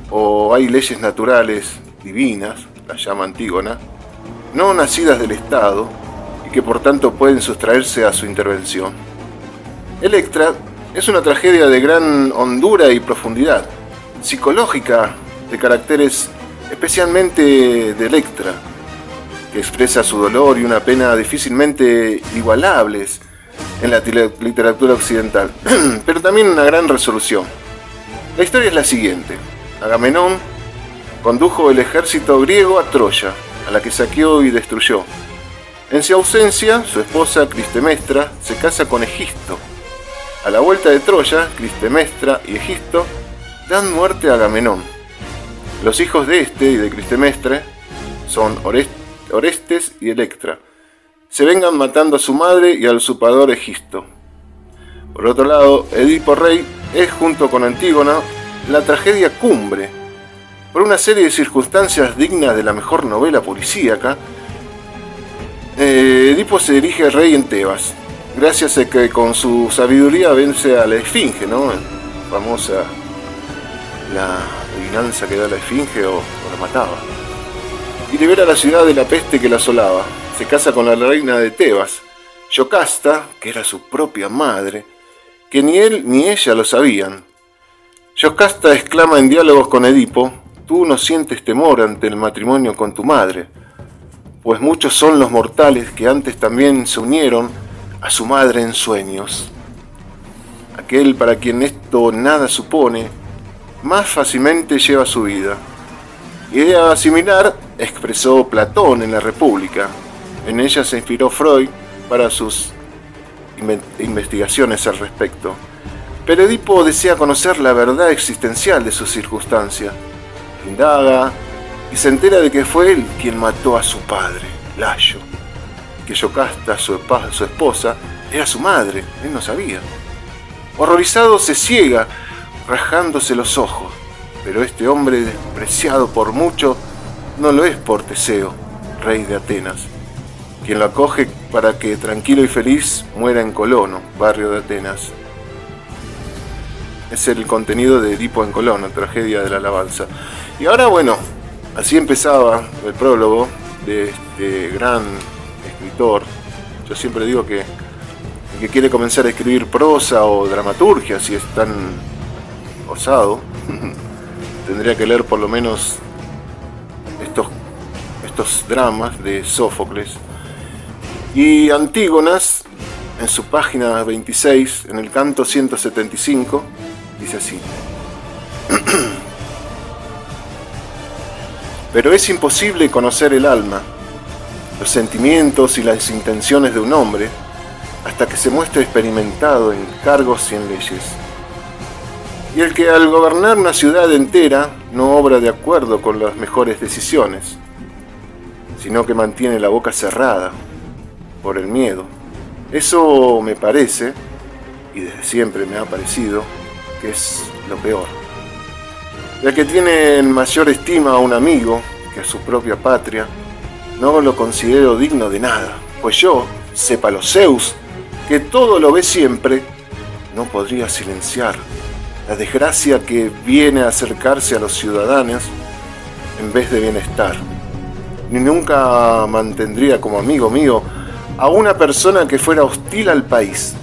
o hay leyes naturales divinas, las llama Antígona, no nacidas del Estado que por tanto pueden sustraerse a su intervención? Electra es una tragedia de gran hondura y profundidad, psicológica, de caracteres especialmente de Electra, que expresa su dolor y una pena difícilmente igualables en la literatura occidental, [clears throat] pero también una gran resolución. La historia es la siguiente. Agamenón condujo el ejército griego a Troya, a la que saqueó y destruyó. En su ausencia, su esposa Cristemestra se casa con Egisto, a la vuelta de Troya, Clistemestra y Egisto dan muerte a Agamenón. Los hijos de este y de Clistemestre son Orestes y Electra. Se vengan matando a su madre y al usurpador Egisto. Por otro lado, Edipo Rey es, junto con Antígona, la tragedia cumbre. Por una serie de circunstancias dignas de la mejor novela policíaca, Edipo se dirige al rey en Tebas, gracias a que con su sabiduría vence a la esfinge, ¿no? Famosa la adivinanza que da la esfinge o, la mataba. Y libera la ciudad de la peste que la asolaba. se casa con la reina de Tebas, Yocasta, que era su propia madre, que ni él ni ella lo sabían. Yocasta exclama en diálogos con Edipo, tú no sientes temor ante el matrimonio con tu madre, pues muchos son los mortales que antes también se unieron a su madre en sueños. Aquel para quien esto nada supone, más fácilmente lleva su vida. Idea similar expresó Platón en la República. En ella se inspiró Freud para sus investigaciones al respecto. Pero Edipo desea conocer la verdad existencial de su circunstancia. Indaga y se entera de que fue él quien mató a su padre, Layo. Que Yocasta, su, su esposa, era su madre, él no sabía. Horrorizado se ciega, rajándose los ojos. Pero este hombre despreciado por mucho no lo es por Teseo, rey de Atenas, quien lo acoge para que tranquilo y feliz muera en Colono, barrio de Atenas. Es el contenido de Edipo en Colono, tragedia de la alabanza. Y ahora, bueno, así empezaba el prólogo de este gran escritor. Yo siempre digo que el que quiere comenzar a escribir prosa o dramaturgia, si es tan osado, [laughs] tendría que leer por lo menos estos, estos dramas de Sófocles. Y Antígonas, en su página 26, en el canto 175, dice así. [clears throat] Pero es imposible conocer el alma, los sentimientos y las intenciones de un hombre hasta que se muestre experimentado en cargos y en leyes. Y el que al gobernar una ciudad entera no obra de acuerdo con las mejores decisiones, sino que mantiene la boca cerrada por el miedo. Eso me parece, y desde siempre me ha parecido, que es lo peor. Ya que tiene en mayor estima a un amigo que a su propia patria, no lo considero digno de nada, pues yo, sepa los Zeus, que todo lo ve siempre, no podría silenciar la desgracia que viene a acercarse a los ciudadanos en vez de bienestar. Ni nunca mantendría como amigo mío a una persona que fuera hostil al país,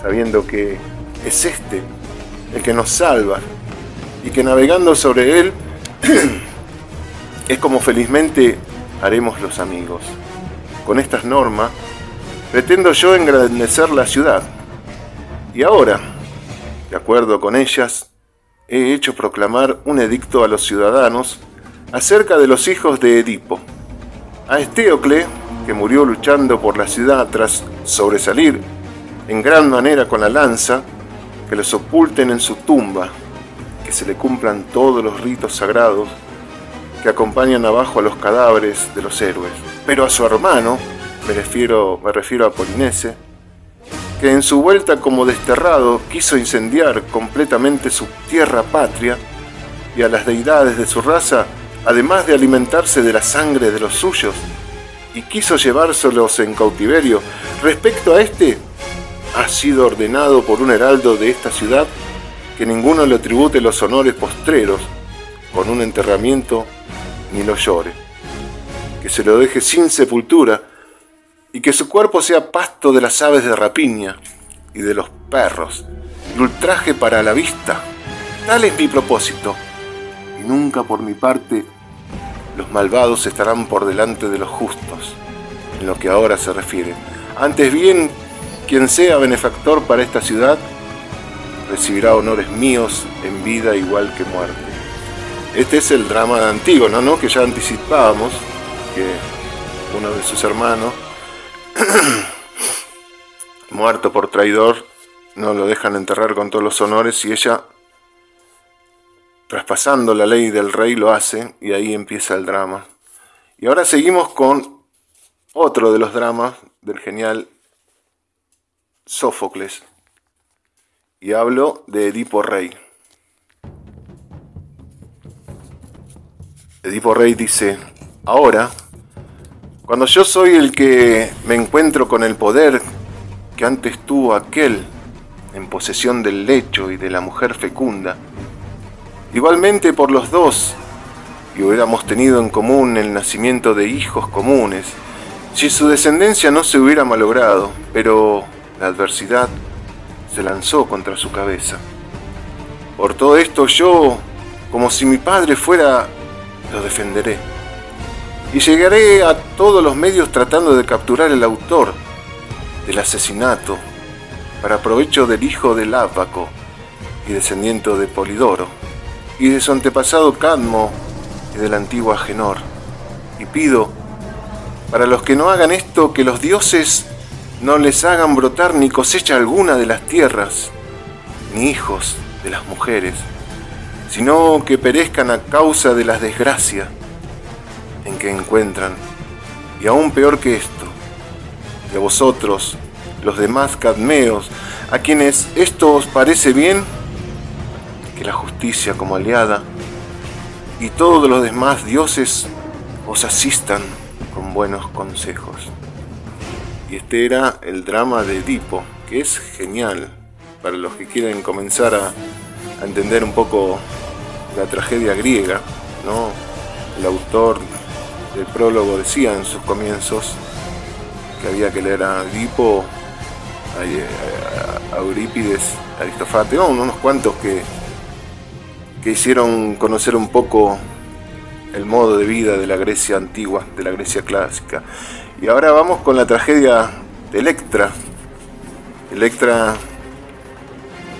sabiendo que es este el que nos salva y que navegando sobre él [clears throat] es como felizmente haremos los amigos. Con estas normas pretendo yo engrandecer la ciudad. Y ahora, de acuerdo con ellas, he hecho proclamar un edicto a los ciudadanos acerca de los hijos de Edipo. A Estéocle, que murió luchando por la ciudad tras sobresalir en gran manera con la lanza, que los oculten en su tumba, se le cumplan todos los ritos sagrados que acompañan abajo a los cadáveres de los héroes. Pero a su hermano, me refiero, me refiero a Polinese, que en su vuelta como desterrado quiso incendiar completamente su tierra patria y a las deidades de su raza, además de alimentarse de la sangre de los suyos, y quiso llevárselos en cautiverio. Respecto a este, ha sido ordenado por un heraldo de esta ciudad que ninguno le tribute los honores postreros con un enterramiento ni lo llore, que se lo deje sin sepultura y que su cuerpo sea pasto de las aves de rapiña y de los perros, y ultraje para la vista. Tal es mi propósito, y nunca por mi parte los malvados estarán por delante de los justos, en lo que ahora se refiere. Antes bien, quien sea benefactor para esta ciudad, recibirá honores míos en vida igual que muerte. Este es el drama de Antígono, ¿no? que ya anticipábamos, que uno de sus hermanos [clears throat] muerto por traidor, no lo dejan enterrar con todos los honores y ella, traspasando la ley del rey, lo hace y ahí empieza el drama. Y ahora seguimos con otro de los dramas del genial Sófocles. Y hablo de Edipo Rey. Edipo Rey dice, ahora cuando yo soy el que me encuentro con el poder que antes tuvo aquel en posesión del lecho y de la mujer fecunda, igualmente por los dos, y hubiéramos tenido en común el nacimiento de hijos comunes, si su descendencia no se hubiera malogrado, pero la adversidad se lanzó contra su cabeza. Por todo esto yo, como si mi padre fuera, lo defenderé. Y llegaré a todos los medios tratando de capturar el autor del asesinato para provecho del hijo del Ábaco y descendiente de Polidoro, y de su antepasado Cadmo y del antiguo Agenor. Y pido, para los que no hagan esto, que los dioses no les hagan brotar ni cosecha alguna de las tierras, ni hijos de las mujeres, sino que perezcan a causa de las desgracias en que encuentran. Y aún peor que esto, de vosotros, los demás cadmeos, a quienes esto os parece bien, que la justicia como aliada y todos los demás dioses os asistan con buenos consejos. Y este era el drama de Edipo, que es genial para los que quieren comenzar a, entender un poco la tragedia griega, ¿no? El autor del prólogo decía en sus comienzos que había que leer a Edipo, a, Eurípides, a Aristofate, unos cuantos que, que hicieron conocer un poco el modo de vida de la Grecia antigua, de la Grecia clásica. Y ahora vamos con la tragedia de Electra. Electra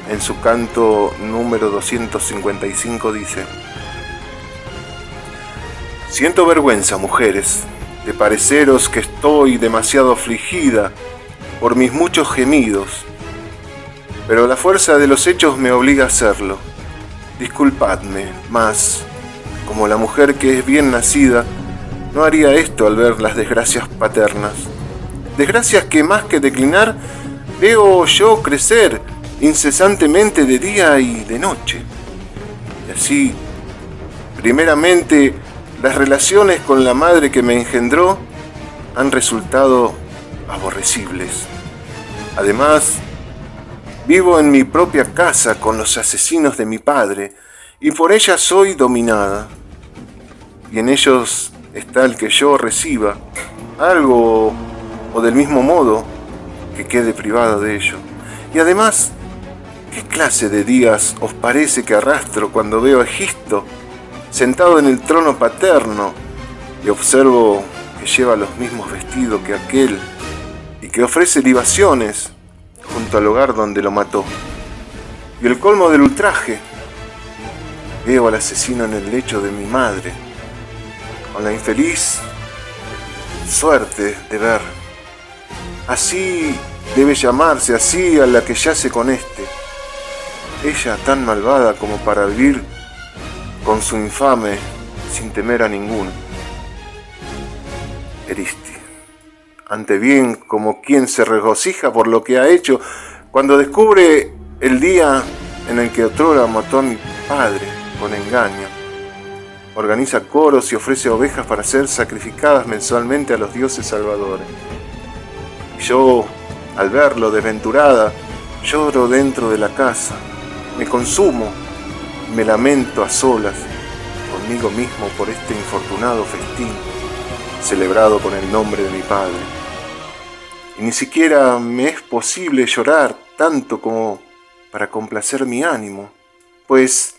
en su canto número 255 dice, Siento vergüenza, mujeres, de pareceros que estoy demasiado afligida por mis muchos gemidos, pero la fuerza de los hechos me obliga a hacerlo. Disculpadme, mas, como la mujer que es bien nacida, no haría esto al ver las desgracias paternas. Desgracias que más que declinar, veo yo crecer incesantemente de día y de noche. Y así, primeramente, las relaciones con la madre que me engendró han resultado aborrecibles. Además, vivo en mi propia casa con los asesinos de mi padre y por ella soy dominada. Y en ellos está el que yo reciba algo o del mismo modo que quede privada de ello. Y además, ¿qué clase de días os parece que arrastro cuando veo a Egisto sentado en el trono paterno y observo que lleva los mismos vestidos que aquel y que ofrece libaciones junto al hogar donde lo mató. Y el colmo del ultraje, veo al asesino en el lecho de mi madre, con la infeliz suerte de ver. Así debe llamarse, así a la que yace con este. Ella tan malvada como para vivir con su infame sin temer a ninguno. Eristi, ante bien como quien se regocija por lo que ha hecho cuando descubre el día en el que otrora mató a mi padre con engaño. Organiza coros y ofrece ovejas para ser sacrificadas mensualmente a los dioses salvadores. Yo, al verlo desventurada, lloro dentro de la casa, me consumo me lamento a solas conmigo mismo por este infortunado festín celebrado con el nombre de mi padre. Y ni siquiera me es posible llorar tanto como para complacer mi ánimo, pues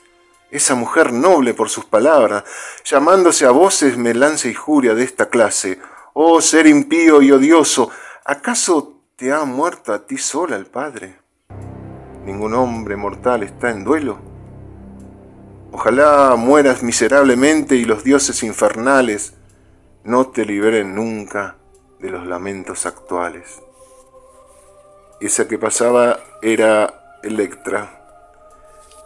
esa mujer noble por sus palabras, llamándose a voces me lanza injuria de esta clase. Oh ser impío y odioso, ¿acaso te ha muerto a ti sola el Padre? ¿Ningún hombre mortal está en duelo? Ojalá mueras miserablemente y los dioses infernales no te liberen nunca de los lamentos actuales. Esa que pasaba era Electra.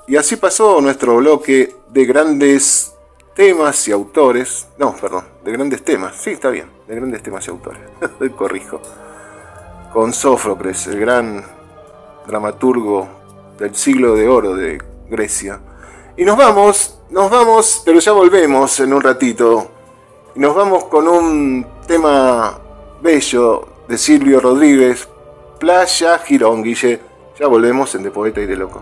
Y así pasó nuestro bloque de grandes temas y autores. No, perdón, de grandes temas. Sí, está bien, de grandes temas y autores. [laughs] Corrijo. Con Sófocles, el gran dramaturgo del siglo de oro de Grecia y nos vamos, nos vamos, pero ya volvemos en un ratito. Y nos vamos con un tema bello de Silvio Rodríguez, Playa Girón, Guille. Ya volvemos en De Poeta y de Loco.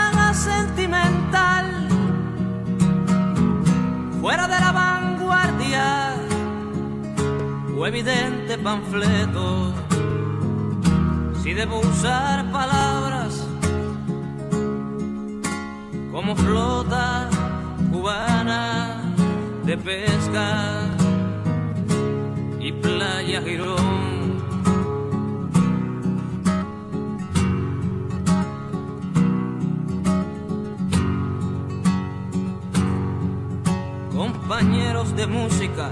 evidente panfleto. Si debo usar palabras como flota cubana de pesca y playa Girón. compañeros de música,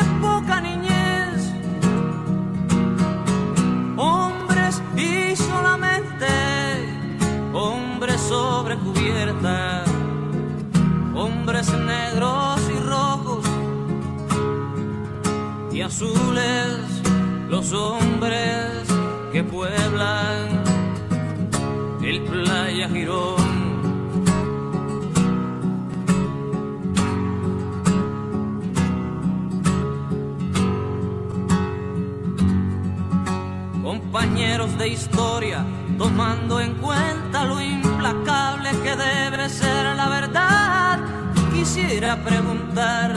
sobre cubierta, hombres negros y rojos y azules, los hombres que pueblan el playa Girón. compañeros de historia, tomando en cuenta lo que debe ser la verdad, quisiera preguntar,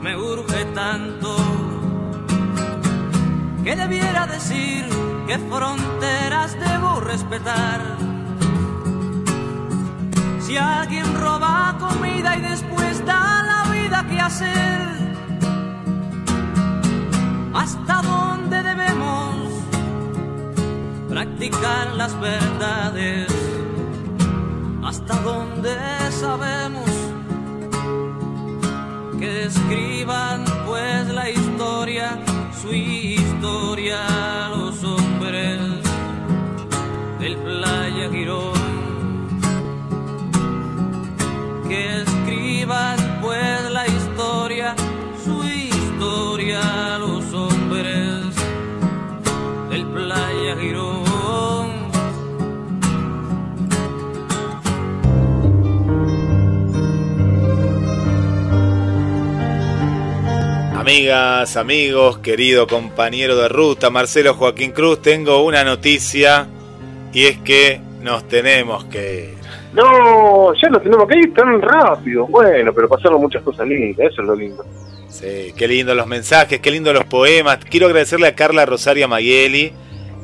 me urge tanto que debiera decir qué fronteras debo respetar. Si alguien roba comida y después da la vida que hacer, hasta dónde debemos practicar las verdades, hasta dónde sabemos que escriban pues la historia, su historia, Amigas, amigos, querido compañero de ruta, Marcelo Joaquín Cruz, tengo una noticia y es que nos tenemos que ir. No, ya nos tenemos que ir tan rápido. Bueno, pero pasaron muchas cosas lindas, eso es lo lindo. Sí, qué lindo los mensajes, qué lindo los poemas. Quiero agradecerle a Carla Rosaria Mayeli.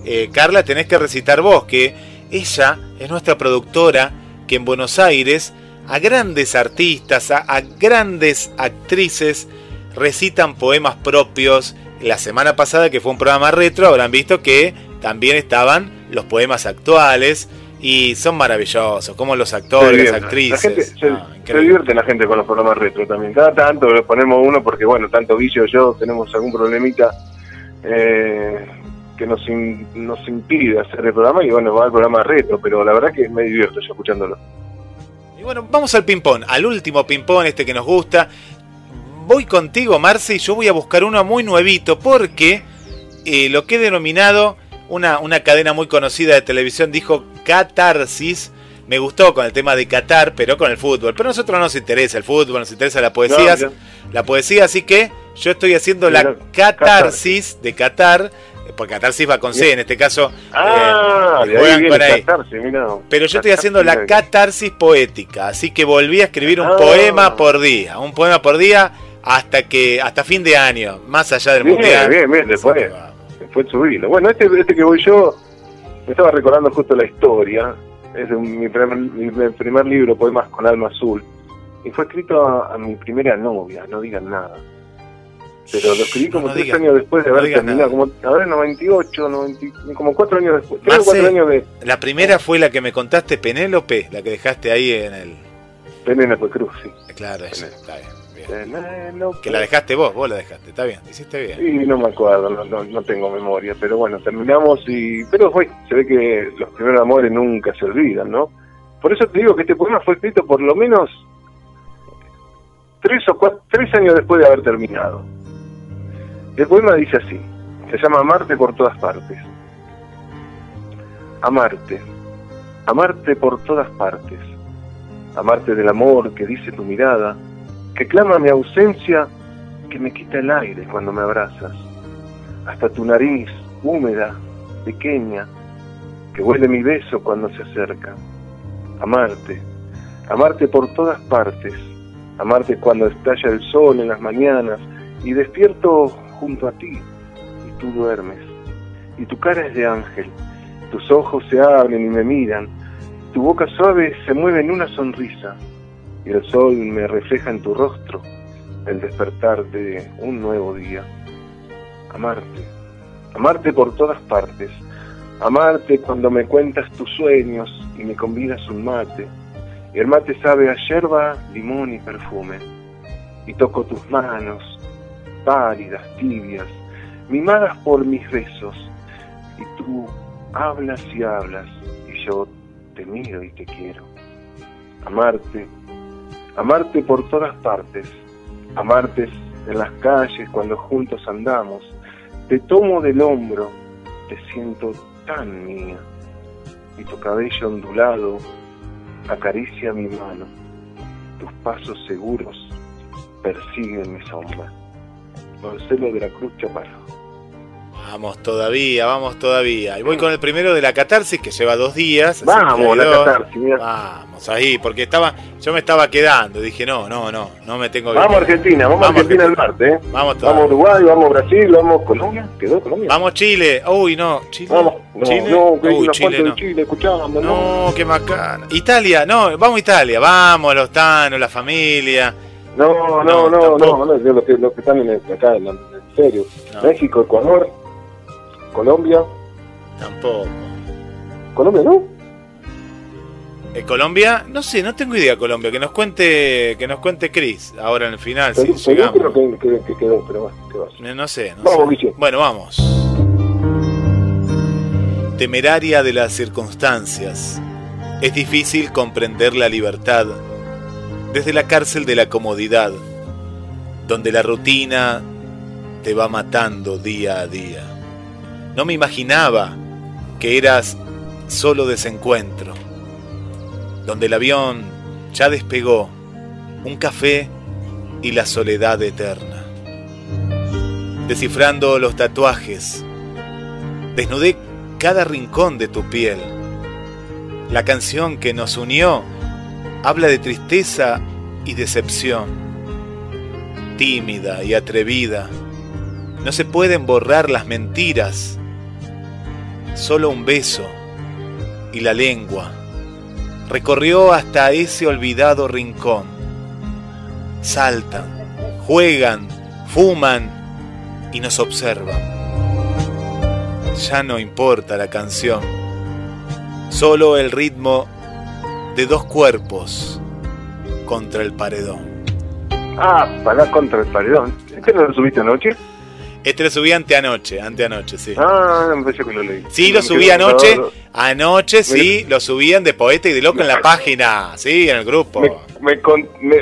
Eh, Carla, tenés que recitar vos, que ella es nuestra productora que en Buenos Aires a grandes artistas, a, a grandes actrices recitan poemas propios. La semana pasada, que fue un programa retro, habrán visto que también estaban los poemas actuales y son maravillosos, como los actores, las actrices. La gente, se, se divierte la gente con los programas retro también. Cada tanto le ponemos uno porque, bueno, tanto Vicio y yo tenemos algún problemita eh, que nos, in- nos impide hacer el programa y, bueno, va al programa retro, pero la verdad que me divierto yo escuchándolo. Y bueno, vamos al ping-pong, al último ping-pong este que nos gusta. Voy contigo, Marce, y yo voy a buscar uno muy nuevito porque eh, lo que he denominado una, una cadena muy conocida de televisión dijo catarsis. Me gustó con el tema de Qatar, pero con el fútbol. Pero a nosotros no nos interesa el fútbol, nos interesa la poesía. No, la poesía, así que yo estoy haciendo la catarsis de Qatar. Porque catarsis va con C, en este caso. Ah, eh, de ahí juegan con ahí. mirá. Pero yo estoy haciendo la catarsis poética, así que volví a escribir un Ah. poema por día, un poema por día hasta que hasta fin de año, más allá del Bien, mundial. bien, bien, después, después subirlo. Bueno, este, este que voy yo, me estaba recordando justo la historia. Es mi, primer, mi primer libro, Poemas con Alma Azul. Y fue escrito a, a mi primera novia, no digan nada. pero lo escribí como no tres digas- años después de no haber terminado, como ahora en 98, 90, como cuatro años después, tres o Marce, cuatro años de La primera fue la que me contaste, Penélope, la que dejaste ahí en el... Penélope Cruz, sí. Claro, eso, está bien. Bien. Penélope. Que la dejaste vos, vos la dejaste, está bien, hiciste bien. Sí, no me acuerdo, no, no, no tengo memoria, pero bueno, terminamos y... Pero fue, se ve que los primeros amores nunca se olvidan, ¿no? Por eso te digo que este poema fue escrito por lo menos tres o cuatro, tres años después de haber terminado. El poema dice así, se llama Amarte por todas partes. Amarte, amarte por todas partes. Amarte del amor que dice tu mirada, que clama mi ausencia, que me quita el aire cuando me abrazas. Hasta tu nariz, húmeda, pequeña, que huele mi beso cuando se acerca. Amarte, amarte por todas partes. Amarte cuando estalla el sol en las mañanas y despierto junto a ti y tú duermes. Y tu cara es de ángel, tus ojos se abren y me miran, tu boca suave se mueve en una sonrisa y el sol me refleja en tu rostro el despertar de un nuevo día. Amarte, amarte por todas partes, amarte cuando me cuentas tus sueños y me convidas un mate, y el mate sabe a yerba, limón y perfume, y toco tus manos, pálidas, tibias, mimadas por mis besos, y tú hablas y hablas, y yo te miro y te quiero. Amarte, amarte por todas partes, amarte en las calles cuando juntos andamos, te tomo del hombro, te siento tan mía, y tu cabello ondulado acaricia mi mano, tus pasos seguros persiguen mi sombra. Marcelo de la Cruz Chaparro. Vamos todavía, vamos todavía. Y voy con el primero de la catarsis que lleva dos días. Vamos, la catarsis, mirá. Vamos ahí, porque estaba, yo me estaba quedando. Dije, no, no, no, no me tengo que Vamos a. Argentina, vamos, a Argentina el martes, ¿eh? Vamos Vamos todavía. a Uruguay, vamos Brasil, vamos Colombia. ¿Quedó Colombia? Vamos Chile. Uy, no, Chile. Vamos. No, Chile. no, que Uy, Chile no. Chile, escuchamos, no. No, qué macana. Italia, no, vamos a Italia, vamos, los tanos, la familia. No, no, No, no, no, no, yo lo que, lo que están en el- acá en, la- en serio. No. México, Ecuador, Colombia. Tampoco. ¿Colombia no? Eh, Colombia, no sé, no tengo idea Colombia, que nos cuente, que nos cuente Chris ahora en el final, si Perú, Perú llegamos. creo que, que- que quedó, pero. Eh, No sé, no Vamos, sé. Bueno, vamos. Temeraria de las circunstancias. Es difícil comprender la libertad desde la cárcel de la comodidad, donde la rutina te va matando día a día. No me imaginaba que eras solo desencuentro, donde el avión ya despegó, un café y la soledad eterna descifrando los tatuajes. Desnudé cada rincón de tu piel. La canción que nos unió habla de tristeza y decepción. Tímida y atrevida, no se pueden borrar las mentiras. Solo un beso y la lengua recorrió hasta ese olvidado rincón. Saltan, juegan, fuman y nos observan. Ya no importa la canción, solo el ritmo de dos cuerpos contra el paredón. Ah, para contra el paredón. ¿Este no lo subiste anoche? Este lo subí anteanoche, anteanoche, sí. Ah, me que lo leí. Sí, lo subí anoche. Anoche sí, lo subían de Poeta y de Loco en la página, sí, en el grupo. Me,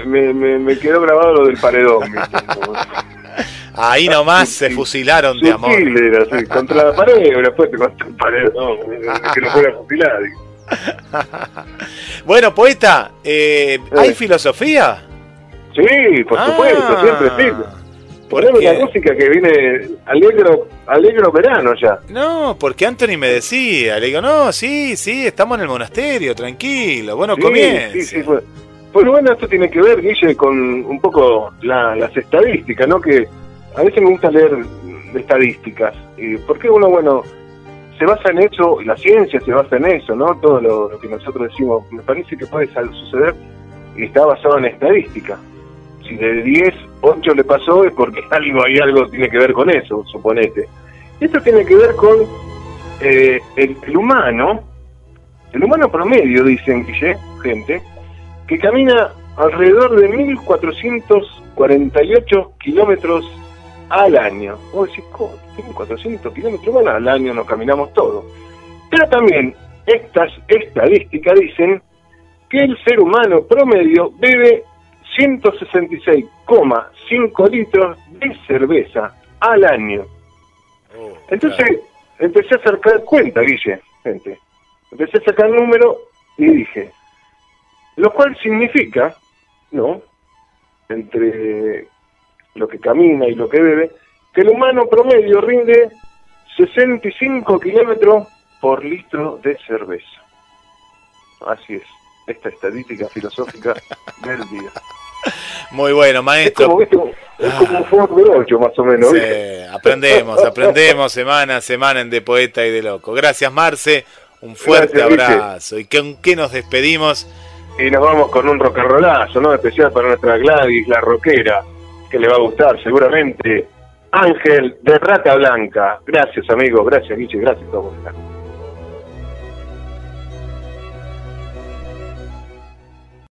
me, me, me, quedó grabado lo del paredón. [laughs] Ahí nomás se fusilaron de amor. Era, sí, contra la pared, después te contra el paredón. Que no fuera fusilar. digo. [laughs] Bueno, Poeta, eh, ¿hay filosofía? Sí, por Ah, supuesto, siempre sí. ¿Por Poneme la música que viene alegro, alegro verano ya. No, porque Anthony me decía, le digo, no, sí, sí, estamos en el monasterio, tranquilo, bueno, Sí, comienza. sí, sí, fue. Pues bueno, esto tiene que ver, Guille, con un poco la- las estadísticas, ¿no? Que a veces me gusta leer estadísticas. Y porque uno, bueno, se basa en eso, la ciencia se basa en eso, ¿no? Todo lo, lo que nosotros decimos, me parece que puede suceder y está basado en estadística. Si de 10, 8 le pasó es porque [laughs] algo hay algo tiene que ver con eso, suponete. Esto tiene que ver con eh, el, humano, el humano promedio, dicen Guille, gente, que camina alrededor de 1448 kilómetros al año. Vos decís, "Co- 1400 kilómetros bueno, al año nos caminamos todo. Pero también estas estadísticas dicen que el ser humano promedio bebe 166,5 litros de cerveza al año. Entonces empecé a sacar cuenta, Guille, gente. Empecé a sacar el número y dije, lo cual significa, ¿no? Entre lo que camina y lo que bebe, que el humano promedio rinde 65 kilómetros por litro de cerveza. Así es, esta estadística filosófica [laughs] del día. Muy bueno, Es maestro. como, ¿viste? es como un Ford de 8 más o menos. Sí, aprendemos, aprendemos semana a semana en De Poeta y de Loco. Gracias, Marce. Un fuerte Gracias, abrazo. ¿Y con qué nos despedimos? Y nos vamos con un rock and rollazo, ¿no? Especial para nuestra Gladys, la rockera, que le va a gustar seguramente. Ángel de Rata Blanca. Gracias, amigo. Gracias, Guille. Gracias a todos.